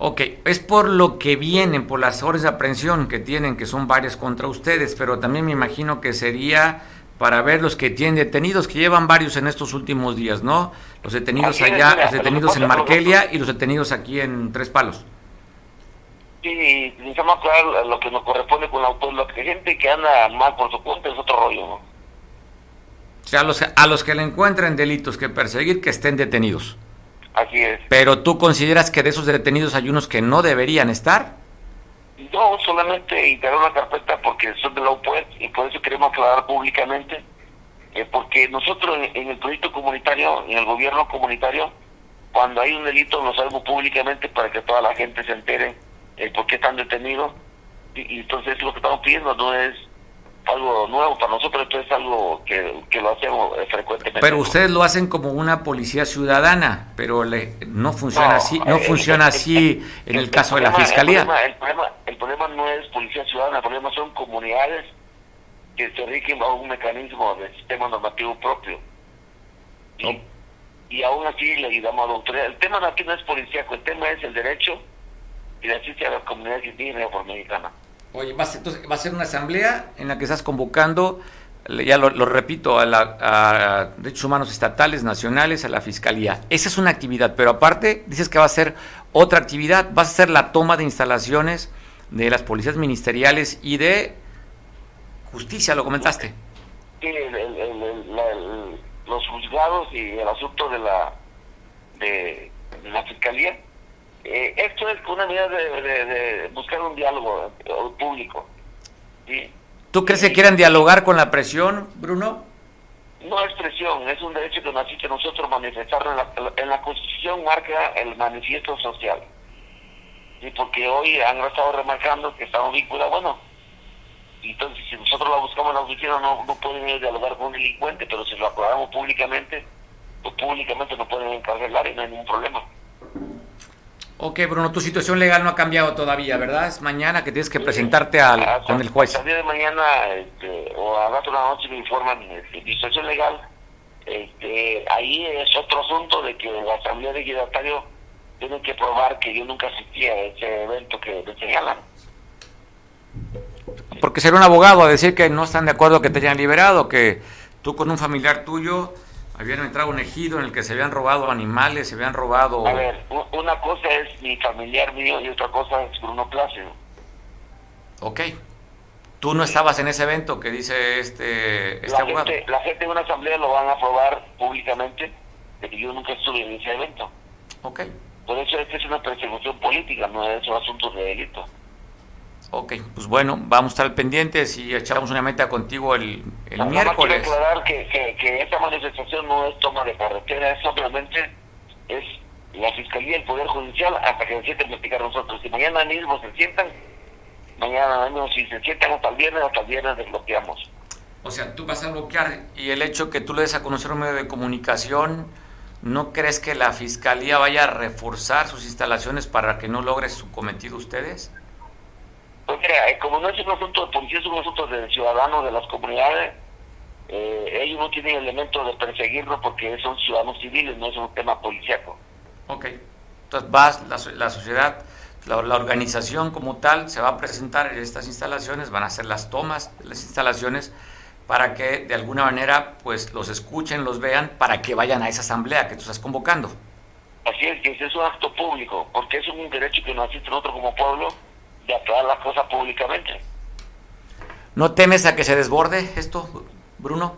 Ok, es por lo que vienen, por las órdenes de aprehensión que tienen, que son varias contra ustedes, pero también me imagino que sería para ver los que tienen detenidos, que llevan varios en estos últimos días, ¿no? Los detenidos allá, los detenidos en Markelia y los detenidos aquí en Tres Palos. Sí, necesitamos aclarar lo que nos corresponde con la autor, que gente que anda mal por su cuenta es otro rollo, ¿no? O sea, a los, a los que le encuentren delitos que perseguir, que estén detenidos. Así es. Pero tú consideras que de esos detenidos hay unos que no deberían estar? No, solamente integrar una carpeta porque son de la UPOET y por eso queremos aclarar públicamente, eh, porque nosotros en, el proyecto comunitario, en el gobierno comunitario, cuando hay un delito lo sabemos públicamente para que toda la gente se entere eh, por qué están detenidos y entonces lo que estamos pidiendo no es algo nuevo para nosotros, esto es algo que, lo hacemos frecuentemente. Pero ustedes lo hacen como una policía ciudadana, pero le, no funciona así, no funciona así en el, caso de la fiscalía. El problema, el problema, no es policía ciudadana, el problema son comunidades que se rigen bajo un mecanismo de sistema normativo propio. Y, y aún así le damos a. El tema aquí no es policíaco, el tema es el derecho y la asistencia a las comunidades indígenas y afroamericanas. Oye, va a, ser, entonces, va a ser una asamblea en la que estás convocando, ya lo, repito, a, la, derechos humanos estatales, nacionales, a la fiscalía. Esa es una actividad, pero aparte dices que va a ser otra actividad, va a ser la toma de instalaciones de las policías ministeriales y de justicia, lo comentaste. Sí, los juzgados y el asunto de la de la fiscalía eh, esto es una medida de, buscar un diálogo eh, público. ¿Tú crees que quieran dialogar con la presión, Bruno? No es presión, es un derecho que nos asiste nosotros manifestarlo. En la, en la Constitución marca el manifiesto social. Y porque hoy han estado remarcando que estamos vinculados, bueno, entonces si nosotros la buscamos en la oficina no, no pueden ir a dialogar con un delincuente, pero si lo aclaramos públicamente, pues públicamente no pueden encargar y no hay ningún problema. Ok, Bruno, tu situación legal no ha cambiado todavía, ¿verdad? Es mañana que tienes que presentarte al, con el juez. A de mañana este, o a rato una noche me informan este, mi situación legal. Este, ahí es otro asunto de que la Asamblea de Equidatario tiene que probar que yo nunca asistí a ese evento que me señalan. Porque ser un abogado a decir que no están de acuerdo que te hayan liberado, que tú con un familiar tuyo habían entrado un ejido en el que se habían robado animales, se habían robado... A ver, una cosa es mi familiar mío y otra cosa es Bruno Plácido. Ok. Tú no estabas en ese evento que dice este, este la abogado. Gente, la gente en una asamblea lo van a aprobar públicamente de que yo nunca estuve en ese evento. Ok. Por eso esta es una persecución política, no es un asunto de delito. Ok, pues bueno, vamos a estar pendientes y echamos una meta contigo el, el miércoles. Quiero aclarar que, que, que, esta manifestación no es toma de carretera, es simplemente es la Fiscalía y el Poder Judicial hasta que se sienten platicar nosotros. Si mañana mismo se sientan, mañana mismo si se sientan hasta el viernes, hasta el viernes desbloqueamos. O sea, tú vas a bloquear y el hecho que tú le des a conocer un medio de comunicación, ¿no crees que la Fiscalía vaya a reforzar sus instalaciones para que no logre su cometido ustedes? Pues mira, eh, como no es un asunto de policía, es un asunto de ciudadanos de las comunidades, eh, ellos no tienen elemento de perseguirlo porque son ciudadanos civiles, no es un tema policíaco. Ok, entonces vas, la, la sociedad, la, organización como tal se va a presentar en estas instalaciones, van a hacer las tomas de las instalaciones para que de alguna manera pues los escuchen, los vean, para que vayan a esa asamblea que tú estás convocando. Así es, que es un acto público, porque es un derecho que nos asiste nosotros como pueblo de aclarar las cosas públicamente. ¿No temes a que se desborde esto, Bruno?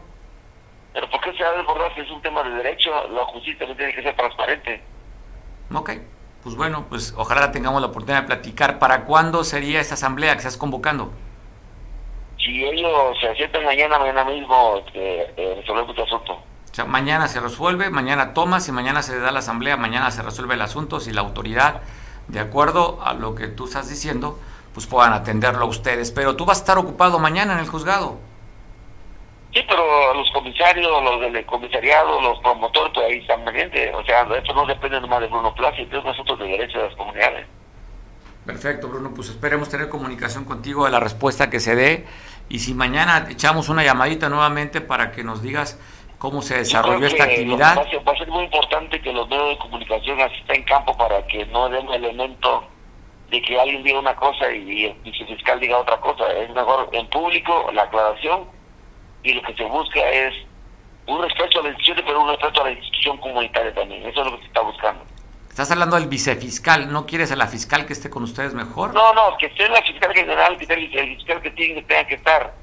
¿Pero por qué se va a desbordar si es un tema de derecho? La justicia tiene que ser transparente. Ok, pues bueno, pues ojalá tengamos la oportunidad de platicar. ¿Para cuándo sería esa asamblea que estás convocando? Si ellos se sientan mañana, mañana mismo, este, eh, resolvemos el asunto. O sea, mañana se resuelve, mañana tomas y mañana se da la asamblea, mañana se resuelve el asunto si la autoridad de acuerdo a lo que tú estás diciendo, pues puedan atenderlo a ustedes. Pero tú vas a estar ocupado mañana en el juzgado. Sí, pero los comisarios, los del comisariado, los promotores, pues ahí están pendientes. O sea, esto no depende nomás de Bruno Plaza, es un asunto de derechos de las comunidades. Perfecto, Bruno. Pues esperemos tener comunicación contigo de la respuesta que se dé. Y si mañana echamos una llamadita nuevamente para que nos digas cómo se desarrolló esta actividad. Va a, ser, muy importante que los medios de comunicación asistan en campo para que no den un elemento de que alguien diga una cosa y, el fiscal diga otra cosa. Es mejor en público la aclaración y lo que se busca es un respeto a la institución, pero un respeto a la institución comunitaria también. Eso es lo que se está buscando. Estás hablando del vicefiscal, ¿no quieres a la fiscal que esté con ustedes mejor? No, no, que esté la fiscal general, que esté el fiscal que tiene que tenga que estar.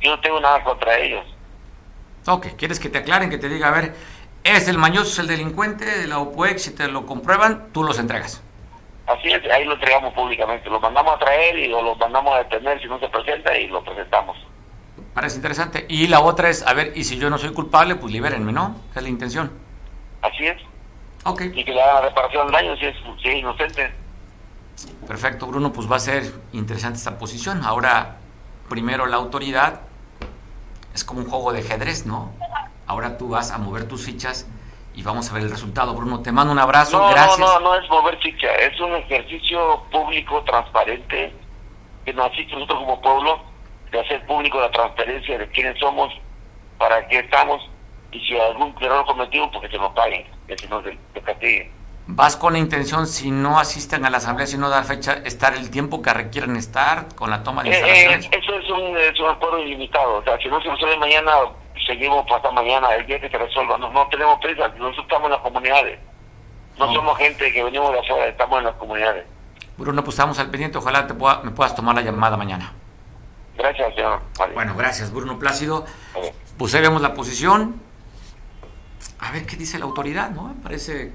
Yo no tengo nada contra ellos. Ok, ¿quieres que te aclaren, que te diga, a ver, es el mañoso, es el delincuente de la OPUEX, si te lo comprueban, tú los entregas? Así es, ahí lo entregamos públicamente, lo mandamos a traer y o lo mandamos a detener si no se presenta y lo presentamos. Parece interesante. Y la otra es, a ver, y si yo no soy culpable, pues libérenme, ¿no? Esa es la intención. Así es. Ok. Y que le hagan la reparación del daño si es, si es inocente. Perfecto, Bruno, pues va a ser interesante esta posición. Ahora, primero la autoridad, es como un juego de ajedrez, ¿no? Ahora tú vas a mover tus fichas y vamos a ver el resultado. Bruno, te mando un abrazo, no, gracias. No, no, no es mover ficha, es un ejercicio público, transparente, que nos asiste nosotros como pueblo, de hacer público la transparencia de quiénes somos, para qué estamos, y si algún error cometido, porque se nos paguen, que se nos castiguen. ¿Vas con la intención, si no asisten a la asamblea, si no da fecha, estar el tiempo que requieren estar con la toma de Eh, instalaciones? eh, eso es un, es un acuerdo ilimitado. O sea, si no se resuelve mañana, seguimos hasta mañana, el día que se resuelva. No, no tenemos prisa, nosotros estamos en las comunidades. No somos gente que venimos de afuera, estamos en las comunidades. Bruno, pues estamos al pendiente, ojalá te pueda- me puedas tomar la llamada mañana. Gracias, señor. Bueno, gracias, Bruno Plácido. Eh, Pues ahí vemos la posición. A ver qué dice la autoridad, ¿no? Me parece.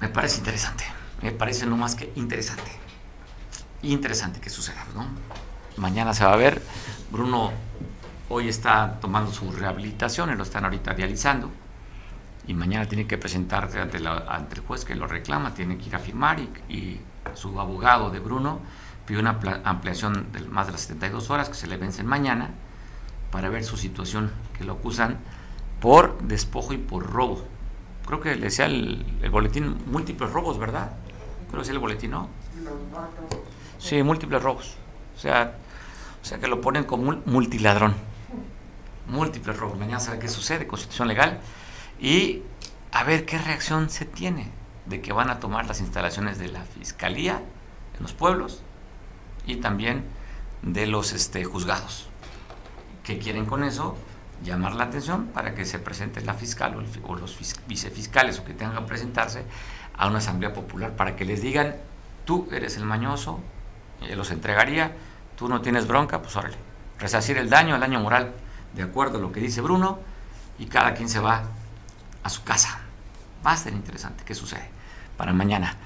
Me parece interesante. Me parece no más que interesante. Interesante que suceda, ¿no? Mañana se va a ver. Bruno hoy está tomando su rehabilitación, y lo están ahorita dializando. Y mañana tiene que presentarse ante, la- el juez que lo reclama, tiene que ir a firmar y, y su abogado de Bruno pide una ampliación de más de las 72 horas que se le vencen mañana para ver su situación, que lo acusan por despojo y por robo. Creo que le decía el, boletín múltiples robos, ¿verdad? Creo que decía el boletín, ¿no? Sí, múltiples robos. O sea, o sea que lo ponen como multiladrón. Múltiples robos. Mañana sabe qué sucede, constitución legal. Y a ver qué reacción se tiene de que van a tomar las instalaciones de la fiscalía en los pueblos y también de los este, juzgados. ¿Qué quieren con eso? Llamar la atención para que se presente la fiscal o, los fis- vicefiscales o que tengan que presentarse a una asamblea popular para que les digan, tú eres el mañoso, los entregaría, tú no tienes bronca, pues órale, resarcir el daño, el daño moral, de acuerdo a lo que dice Bruno, y cada quien se va a su casa. Va a ser interesante qué sucede para mañana.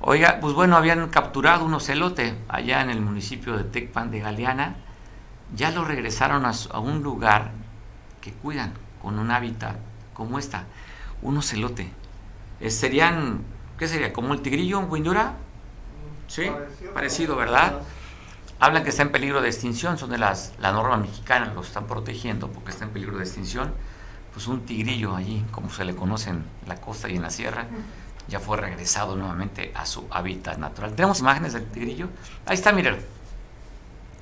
Oiga, pues bueno, habían capturado un ocelote allá en el municipio de Tecpan de Galeana. Ya lo regresaron a un lugar que cuidan con un hábitat como esta, un ocelote. Eh, serían, ¿qué sería? ¿Como el tigrillo, un guindura? Sí, parecido, ¿verdad? Hablan que está en peligro de extinción, son de las, la norma mexicana, lo están protegiendo porque está en peligro de extinción. Pues un tigrillo allí, como se le conoce en la costa y en la sierra, ya fue regresado nuevamente a su hábitat natural. ¿Tenemos imágenes del tigrillo? Ahí está, miren.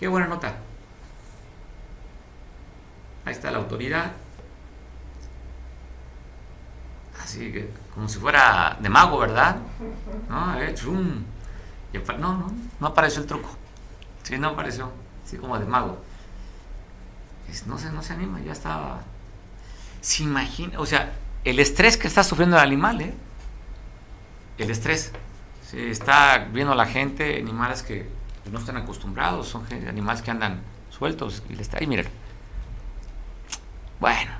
Qué buena nota. Ahí está la autoridad. Así que, como si fuera de mago, ¿verdad? No, eh. Y no, no, no apareció el truco. Sí, no apareció. Sí, como de mago. No se, no se anima, ya estaba. Se imagina, o sea, el estrés que está sufriendo el animal, ¿eh? El estrés. Sí, está viendo a la gente, animales que no están acostumbrados, son animales que andan sueltos y le está ahí, miren. Bueno,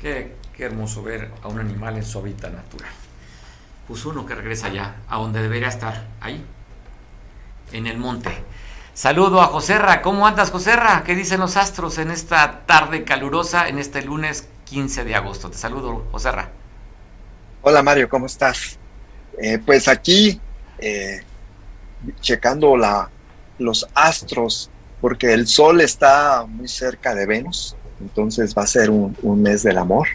qué, qué hermoso ver a un animal en su hábitat natural. Pues uno que regresa ya, a donde debería estar, ahí, en el monte. Saludo a Joserra, ¿cómo andas Joserra? ¿Qué dicen los astros en esta tarde calurosa, en este lunes 15 de agosto? Te saludo, Joserra. Hola Mario, ¿cómo estás? Eh, pues aquí eh, checando la, los astros, porque el Sol está muy cerca de Venus, entonces va a ser un, un mes del amor.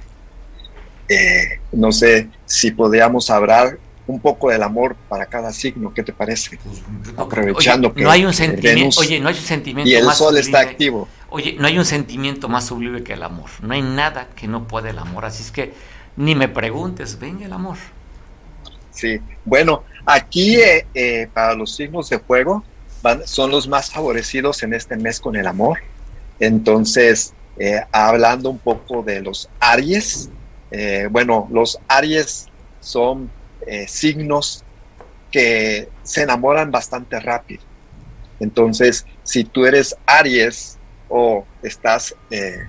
Eh, no sé si podríamos hablar un poco del amor para cada signo, ¿qué te parece? Aprovechando Oye, que no hay un sentimiento, oye, no hay un sentimiento y el más Sol está sublime. activo. Oye, no hay un sentimiento más sublime que el amor. No hay nada que no pueda el amor. Así es que ni me preguntes, venga el amor. Sí, bueno, aquí eh, eh, para los signos de fuego van- son los más favorecidos en este mes con el amor. Entonces, eh, hablando un poco de los Aries, eh, bueno, los Aries son eh, signos que se enamoran bastante rápido. Entonces, si tú eres Aries o estás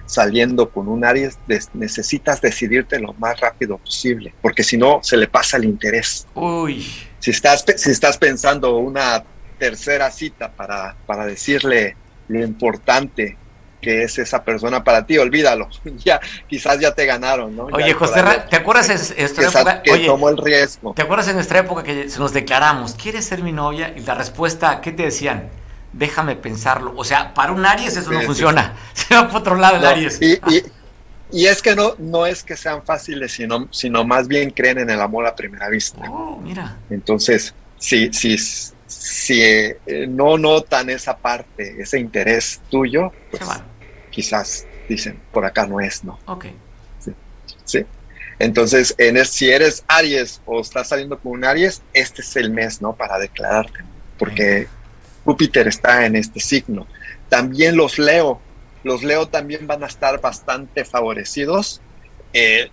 saliendo con un Aries, necesitas decidirte lo más rápido posible, porque si no, se le pasa el interés. Uy, Si estás, si estás pensando una tercera cita para, para decirle lo importante que es esa persona para ti, olvídalo. ya, quizás ya te ganaron, ¿no? Oye, José, ¿te acuerdas en nuestra época? Que tomó el riesgo. ¿Te acuerdas en nuestra época que nos declaramos, ¿quieres ser mi novia? Y la respuesta, ¿qué te decían? Déjame pensarlo. O sea, para un Aries eso no funciona. Se va por otro lado el Aries. Y, y, es que no, no es que sean fáciles, sino, sino más bien creen en el amor a primera vista. Oh, mira. Entonces, sí, sí, si eh, no notan esa parte, ese interés tuyo, pues quizás dicen, por acá no es, ¿no? Ok. Sí. Entonces, en si eres Aries o estás saliendo con un Aries, este es el mes, ¿no? Para declararte, porque Júpiter está en este signo. También los Leo, los Leo también van a estar bastante favorecidos. Eh,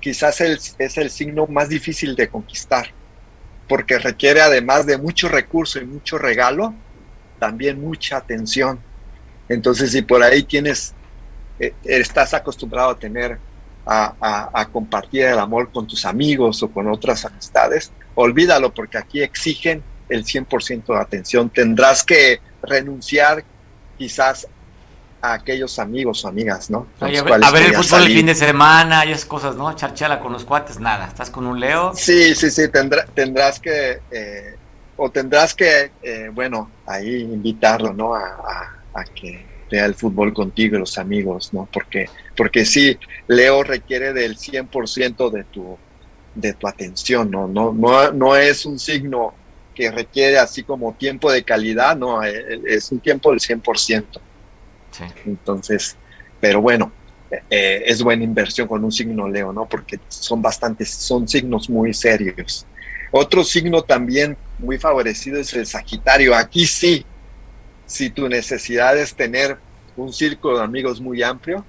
quizás es el signo más difícil de conquistar porque requiere además de mucho recurso y mucho regalo, también mucha atención. Entonces, si por ahí tienes, eh, estás acostumbrado a tener, a, compartir el amor con tus amigos o con otras amistades, olvídalo porque aquí exigen el 100% de atención. Tendrás que renunciar quizás a aquellos amigos o amigas, ¿no? a, ver, el fútbol el fin de semana y esas cosas, ¿no? Charchala con los cuates, nada. ¿Estás con un Leo? Sí, sí, sí, tendrás que, eh, o tendrás que, eh, bueno, ahí invitarlo, ¿no? A, que vea el fútbol contigo y los amigos, ¿no? Porque, porque sí, Leo requiere del 100% de tu, de tu atención, ¿no? No, no, no es un signo que requiere así como tiempo de calidad, no, eh, es un tiempo del 100%. Entonces, pero bueno, eh, es buena inversión con un signo Leo, ¿no? Porque son bastantes, son signos muy serios. Otro signo también muy favorecido es el Sagitario. Aquí sí, si tu necesidad es tener un círculo de amigos muy amplio,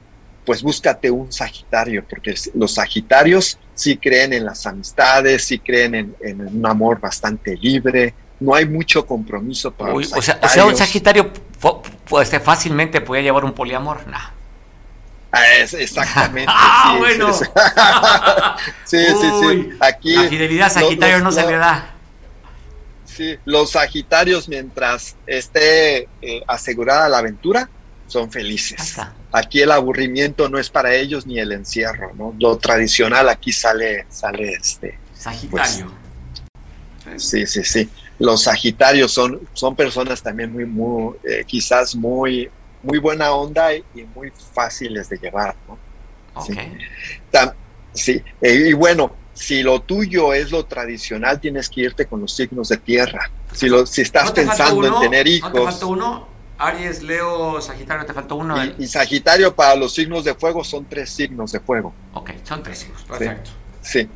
pues búscate un Sagitario, porque los Sagitarios sí creen en las amistades, sí creen en, un amor bastante libre, no hay mucho compromiso para o, sea, o sea, un Sagitario pues, fácilmente podía llevar un poliamor. No. Ah, exactamente. ah, sí, bueno. Sí, sí, sí, Aquí, la fidelidad Sagitario no se le da. Sí, los Sagitarios, mientras esté eh, asegurada la aventura, son felices. Aquí el aburrimiento no es para ellos ni el encierro, ¿no? Lo tradicional aquí sale, sale este. Sagitario. Pues, sí, sí, sí los Sagitarios son, son personas también muy, muy eh, quizás muy, muy buena onda y, muy fáciles de llevar, ¿no? Sí, eh, y bueno, si lo tuyo es lo tradicional, tienes que irte con los signos de tierra. Si, lo, si estás pensando en tener hijos. ¿No te faltó uno? Aries, Leo, Sagitario, te faltó uno. Y, Sagitario para los signos de fuego son tres signos de fuego. Ok, son tres signos, perfecto. Sí.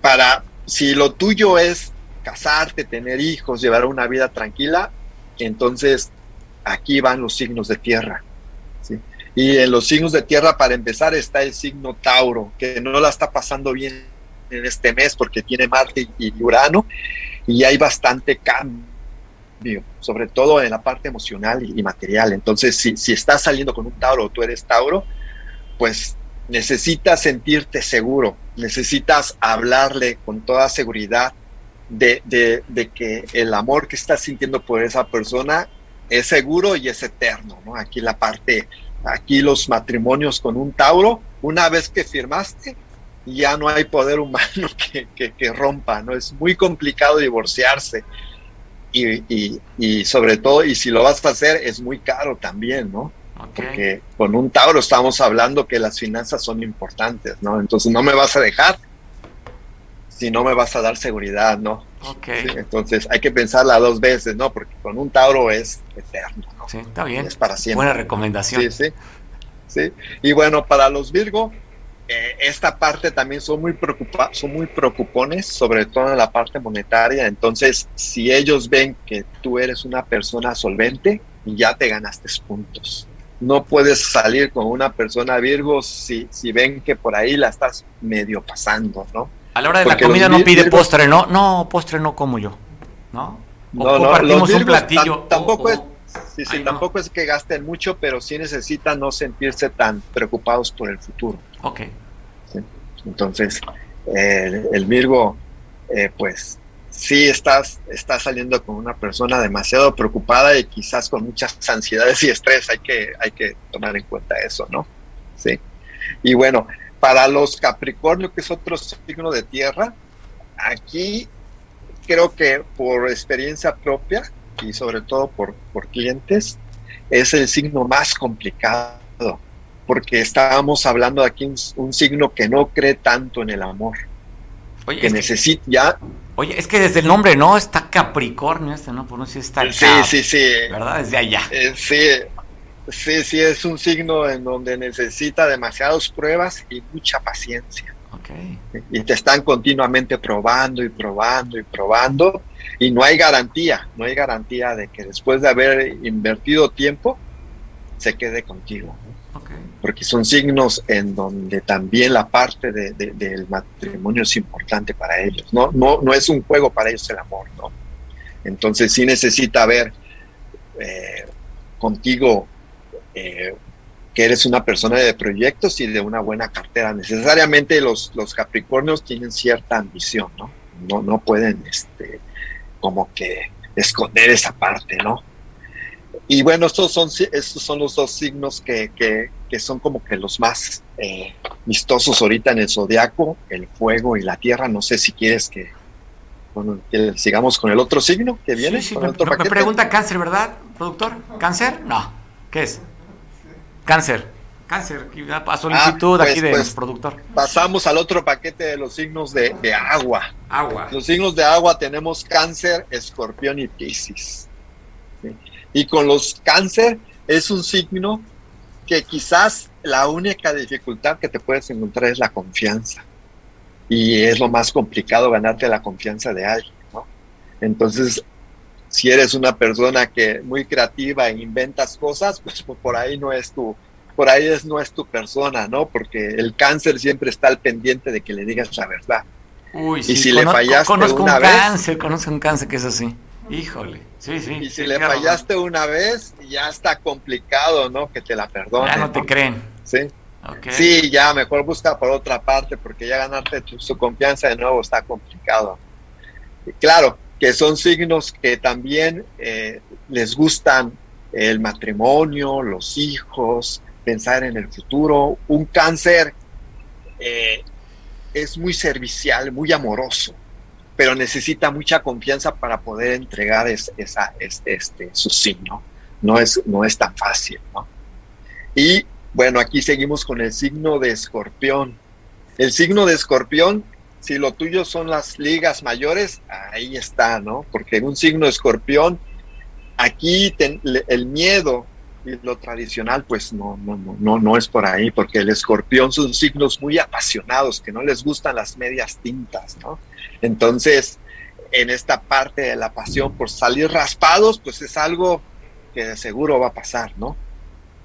Para, si lo tuyo es casarte, tener hijos, llevar una vida tranquila, entonces aquí van los signos de tierra. Y en los signos de tierra, para empezar, está el signo Tauro, que no la está pasando bien en este mes porque tiene Marte y Urano, y hay bastante cambio, sobre todo en la parte emocional y, material. Entonces, si, si estás saliendo con un Tauro o tú eres Tauro, pues necesitas sentirte seguro, necesitas hablarle con toda seguridad de, de, que el amor que estás sintiendo por esa persona es seguro y es eterno, ¿no? Aquí la parte, aquí los matrimonios con un Tauro, una vez que firmaste, ya no hay poder humano que, que, rompa, ¿no? Es muy complicado divorciarse y, y, sobre todo, y si lo vas a hacer, es muy caro también, ¿no? Porque con un Tauro estamos hablando que las finanzas son importantes, ¿no? Entonces no me vas a dejar, si no me vas a dar seguridad, ¿no? Ok. entonces hay que pensarla dos veces, ¿no? Porque con un Tauro es eterno, ¿no? Sí, está bien. Es para siempre. Buena recomendación. Sí, sí. Sí. Y bueno, para los Virgo, eh, esta parte también son muy, preocupa son muy preocupones, sobre todo en la parte monetaria. Entonces, si ellos ven que tú eres una persona solvente, ya te ganaste puntos. No puedes salir con una persona Virgo si, si ven que por ahí la estás medio pasando, ¿no? A la hora de la comida no pide postre, ¿no? No, postre no como yo, ¿no? O no, compartimos un platillo. Tampoco, es, sí, sí, tampoco es que gasten mucho, pero sí necesitan no sentirse tan preocupados por el futuro. Ok. Entonces, el Virgo, eh, pues, sí estás, estás saliendo con una persona demasiado preocupada y quizás con muchas ansiedades y estrés. Hay que, hay que tomar en cuenta eso, ¿no? Sí. Y bueno, para los Capricornio, que es otro signo de tierra, aquí creo que por experiencia propia y sobre todo por, por clientes, es el signo más complicado, porque estábamos hablando aquí un, un signo que no cree tanto en el amor. Oye, que es necesita ya Oye, es que desde el nombre, ¿no? Está Capricornio este, ¿no? Por no decir está Sí, Cap, sí, sí. ¿Verdad? Desde allá. Eh, sí, sí, sí, es un signo en donde necesita demasiadas pruebas y mucha paciencia. Y te están continuamente probando y probando y probando y no hay garantía, no hay garantía de que después de haber invertido tiempo se quede contigo. Porque son signos en donde también la parte de- de- del matrimonio es importante para ellos. No, no, no es un juego para ellos el amor, ¿no? Entonces sí necesita ver eh, contigo eh, que eres una persona de proyectos y de una buena cartera. Necesariamente los, los Capricornios tienen cierta ambición, ¿no? No, no pueden este, como que esconder esa parte, ¿no? Y bueno, estos son, estos son los dos signos que, que- que son como que los más eh, vistosos ahorita en el zodiaco, el fuego y la tierra. No sé si quieres que, bueno, que sigamos con el otro signo que viene. Sí, sí, con me, el otro me- me paquete. pregunta cáncer, ¿verdad, productor? ¿Cáncer? No. ¿Qué es? Cáncer. Cáncer. A solicitud Ah, pues, aquí del pues. productor. Pasamos al otro paquete de los signos de, de agua. Agua. Los signos de agua tenemos cáncer, escorpión y piscis. ¿sí? Y con los cáncer es un signo que quizás la única dificultad que te puedes encontrar es la confianza. Y es lo más complicado ganarte la confianza de alguien, ¿no? Entonces, si eres una persona que muy creativa e inventas cosas, pues por ahí no es tu, por ahí es, no es tu persona, ¿no? Porque el cáncer siempre está al pendiente de que le digas la verdad. Uy, Y si le fallaste conozco una un vez- cáncer, conozco un cáncer que es así. Híjole. Sí, sí. Y si sí, le fallaste una vez, ya está complicado, ¿no? Que te la perdone. Ya no te creen. Sí. Sí, ya mejor busca por otra parte, porque ya ganarte tu- su confianza de nuevo está complicado. Y claro, que son signos que también eh, les gustan el matrimonio, los hijos, pensar en el futuro. Un cáncer eh, es muy servicial, muy amoroso, pero necesita mucha confianza para poder entregar es- esa, este, este, su signo. No es, no es tan fácil, ¿no? Y bueno, aquí seguimos con el signo de escorpión. El signo de escorpión, si lo tuyo son las ligas mayores, ahí está, ¿no? Porque en un signo escorpión, aquí ten- el miedo y lo tradicional, pues no, no, no, no, no es por ahí, porque el escorpión son signos muy apasionados, que no les gustan las medias tintas, ¿no? Entonces, en esta parte de la pasión por salir raspados, pues es algo que de seguro va a pasar, ¿no?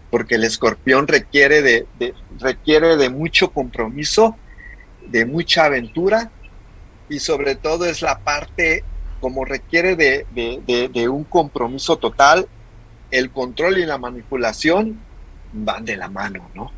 Porque el escorpión requiere de- requiere de mucho compromiso, de mucha aventura y sobre todo es la parte como requiere de, de- de- de un compromiso total, el control y la manipulación van de la mano, ¿no?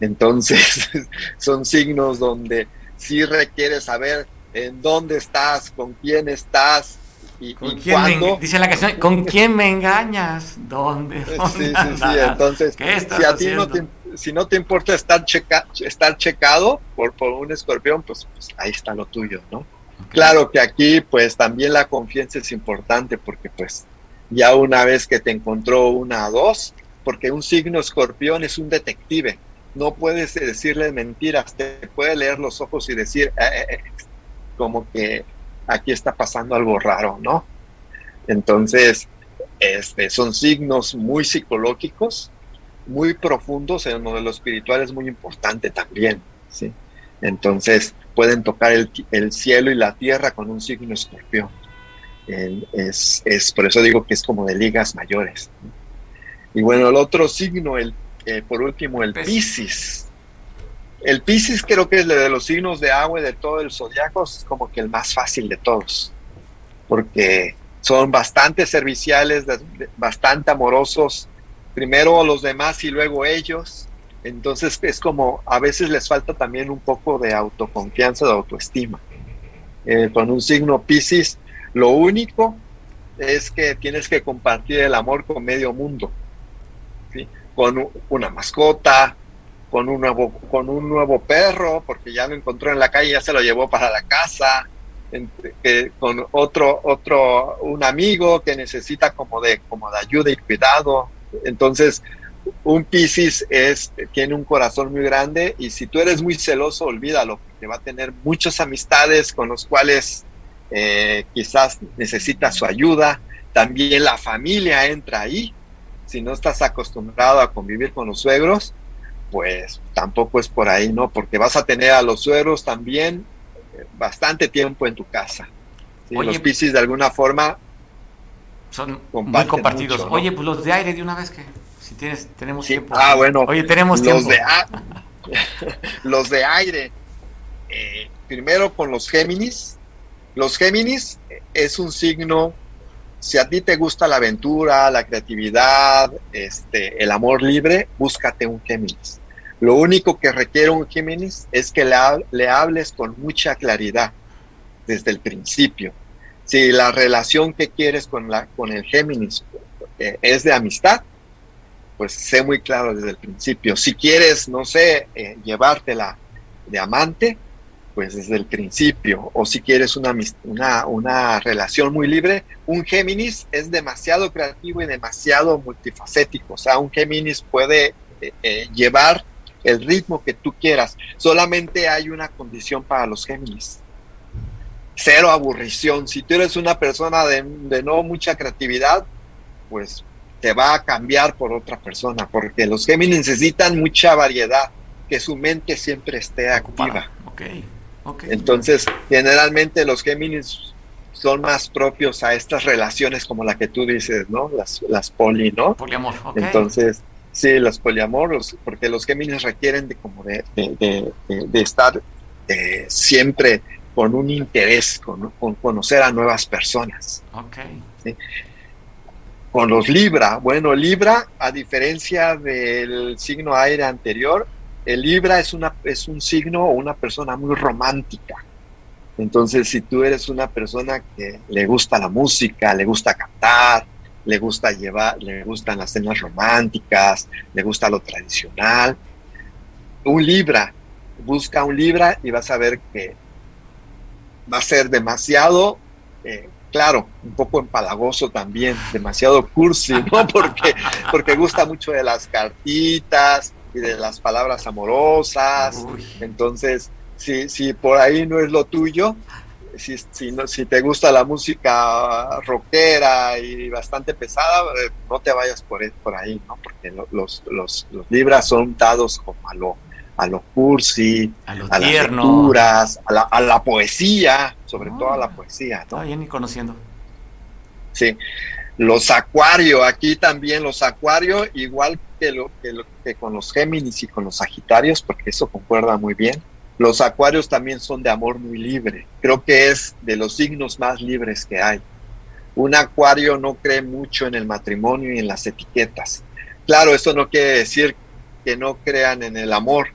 Entonces son signos donde sí requiere saber en dónde estás, con quién estás y, ¿Con y quién me cuándo. dice la canción, ¿con quién me engañas? ¿Dónde? Sí, ¿Dónde sí, sí. andas? Entonces, ¿Qué estás si a ti no te, si no te importa estar, checa, estar checado por, por un escorpión, pues, pues ahí está lo tuyo, ¿no? Claro que aquí, pues también la confianza es importante porque, pues, ya una vez que te encontró una o dos, porque un signo escorpión es un detective, no puedes decirle mentiras, te puede leer los ojos y decir, "Eh, eh, eh", como que aquí está pasando algo raro, ¿no? Entonces, este, son signos muy psicológicos, muy profundos, en donde lo espiritual es muy importante también, ¿sí? Entonces, pueden tocar el, el cielo y la tierra con un signo escorpión. Es, es, por eso digo que es como de ligas mayores. Y bueno, el otro signo, el, eh, por último, el Piscis. El Piscis creo que es de los signos de agua y de todo el zodiaco, es como que el más fácil de todos, porque son bastante serviciales, bastante amorosos, primero a los demás y luego ellos. Entonces es como a veces les falta también un poco de autoconfianza, de autoestima. eh, con un signo Pisces, lo único es que tienes que compartir el amor con medio mundo, con una mascota, con un nuevo, con un nuevo perro, porque ya lo encontró en la calle, ya se lo llevó para la casa, con otro, otro, un amigo que necesita como de, como de ayuda y cuidado. Entonces, un Piscis es, tiene un corazón muy grande y si tú eres muy celoso, olvídalo, porque va a tener muchas amistades con los cuales eh, quizás necesita su ayuda. También la familia entra ahí. Si no estás acostumbrado a convivir con los suegros, pues tampoco es por ahí, ¿no? Porque vas a tener a los suegros también eh, bastante tiempo en tu casa. los Piscis de alguna forma son muy compartidos. Oye, pues los de aire de una vez que si tienes tenemos tiempo. Ah, bueno. Oye, tenemos los tiempo. De los de aire. Eh, primero con los Géminis. Los Géminis es un signo si a ti te gusta la aventura, la creatividad, este, el amor libre, búscate un Géminis. Lo único que requiere un Géminis es que le, le hables con mucha claridad desde el principio. Si la relación que quieres con, la, con el Géminis eh, es de amistad, pues sé muy claro desde el principio. Si quieres, no sé, eh, llevártela de amante, pues desde el principio. O si quieres una, una, una, relación muy libre, un Géminis es demasiado creativo y demasiado multifacético. O sea, un Géminis puede eh, llevar el ritmo que tú quieras. Solamente hay una condición para los Géminis. Cero aburrición. Si tú eres una persona de, de no mucha creatividad, pues te va a cambiar por otra persona, porque los Géminis necesitan mucha variedad, que su mente siempre esté activa. Okay. Entonces, generalmente los Géminis son más propios a estas relaciones como la que tú dices, ¿no? Las, las poli, ¿no? Poliamor, Entonces, sí, los poliamoros, porque los Géminis requieren de como de, de, estar eh, siempre con un interés, con, con, conocer a nuevas personas. Ok. Con los Libra, bueno, Libra, a diferencia del signo aire anterior, el Libra es, una, es un signo o una persona muy romántica. Entonces, si tú eres una persona que le gusta la música, le gusta cantar, le gusta llevar, le gustan las cenas románticas, le gusta lo tradicional, un Libra, busca un Libra y vas a ver que va a ser demasiado, eh, claro, un poco empalagoso también, demasiado cursi, ¿no? Porque, porque gusta mucho de las cartitas, y de las palabras amorosas. Entonces, si, si por ahí no es lo tuyo, si, si, no, si te gusta la música rockera y bastante pesada, eh, no te vayas por, por ahí, ¿no? Porque los, los, los libras son dados como a lo, a lo cursi, a, las lecturas, a la, a la, poesía, sobre todo a la ah. poesía, ¿no? bien y conociendo. Sí. Los acuario, aquí también los acuario, igual que, lo, que, lo, que con los Géminis y con los Sagitarios, porque eso concuerda muy bien. Los acuarios también son de amor muy libre. Creo que es de los signos más libres que hay. Un acuario no cree mucho en el matrimonio y en las etiquetas. Claro, eso no quiere decir que no crean en el amor,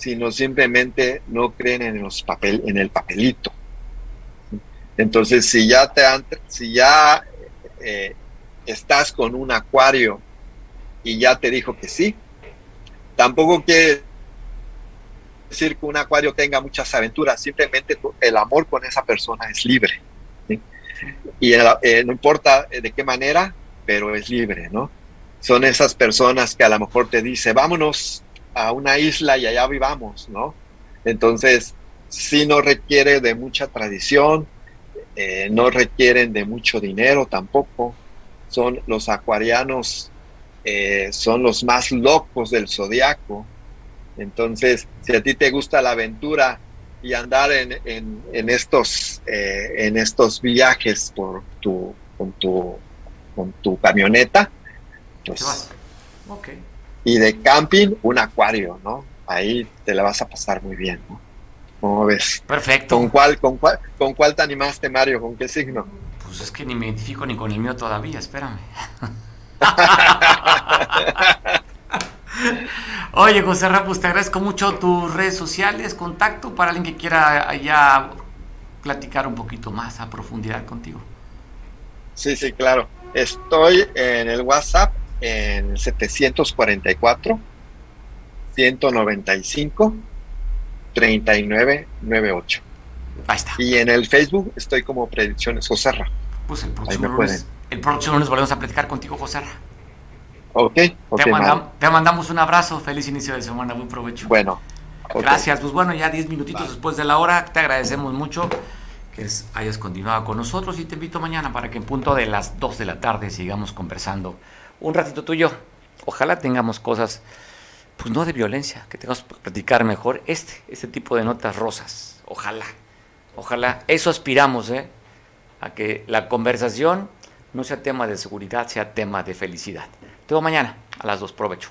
sino simplemente no creen en los papel, en el papelito. Entonces, si ya te si ya eh, estás con un acuario y ya te dijo que sí, tampoco quiere decir que un acuario tenga muchas aventuras, simplemente el amor con esa persona es libre. Y eh, no importa de qué manera, pero es libre, ¿no? Son esas personas que a lo mejor te dice, vámonos a una isla y allá vivamos, ¿no? Entonces, sí no requiere de mucha tradición, eh, no requieren de mucho dinero tampoco. Son los acuarianos, eh, son los más locos del zodiaco. Entonces, si a ti te gusta la aventura y andar en, en, estos, eh, en estos viajes por tu, con, tu, con tu camioneta, pues, y de camping, un acuario, ¿no? Ahí te la vas a pasar muy bien, ¿no? ¿Cómo ves? Perfecto. ¿Con cuál, con, cuál, ¿Con cuál te animaste, Mario? ¿Con qué signo? Pues es que ni me identifico ni con el mío todavía, espérame. Oye, José Rapus, te agradezco mucho tus redes sociales, contacto para alguien que quiera allá platicar un poquito más a profundidad contigo. Sí, sí, claro. Estoy en el WhatsApp en 744 195 3998. Ahí está. Y en el Facebook estoy como Predicciones Joserra. Pues el próximo, lunes, el próximo lunes volvemos a platicar contigo, Joserra. Ok, okay te, te, mandamos un abrazo, feliz inicio de semana, buen provecho. Bueno. Gracias, pues bueno, ya 10 minutitos después de la hora, te agradecemos mucho que hayas continuado con nosotros y te invito mañana para que en punto de las 2 de la tarde sigamos conversando un ratito tuyo. Ojalá tengamos cosas, pues no de violencia, que tengamos que platicar mejor este, este tipo de notas rosas. Ojalá, ojalá, eso aspiramos, ¿eh? A que la conversación no sea tema de seguridad, sea tema de felicidad. Te veo mañana a las 2, provecho.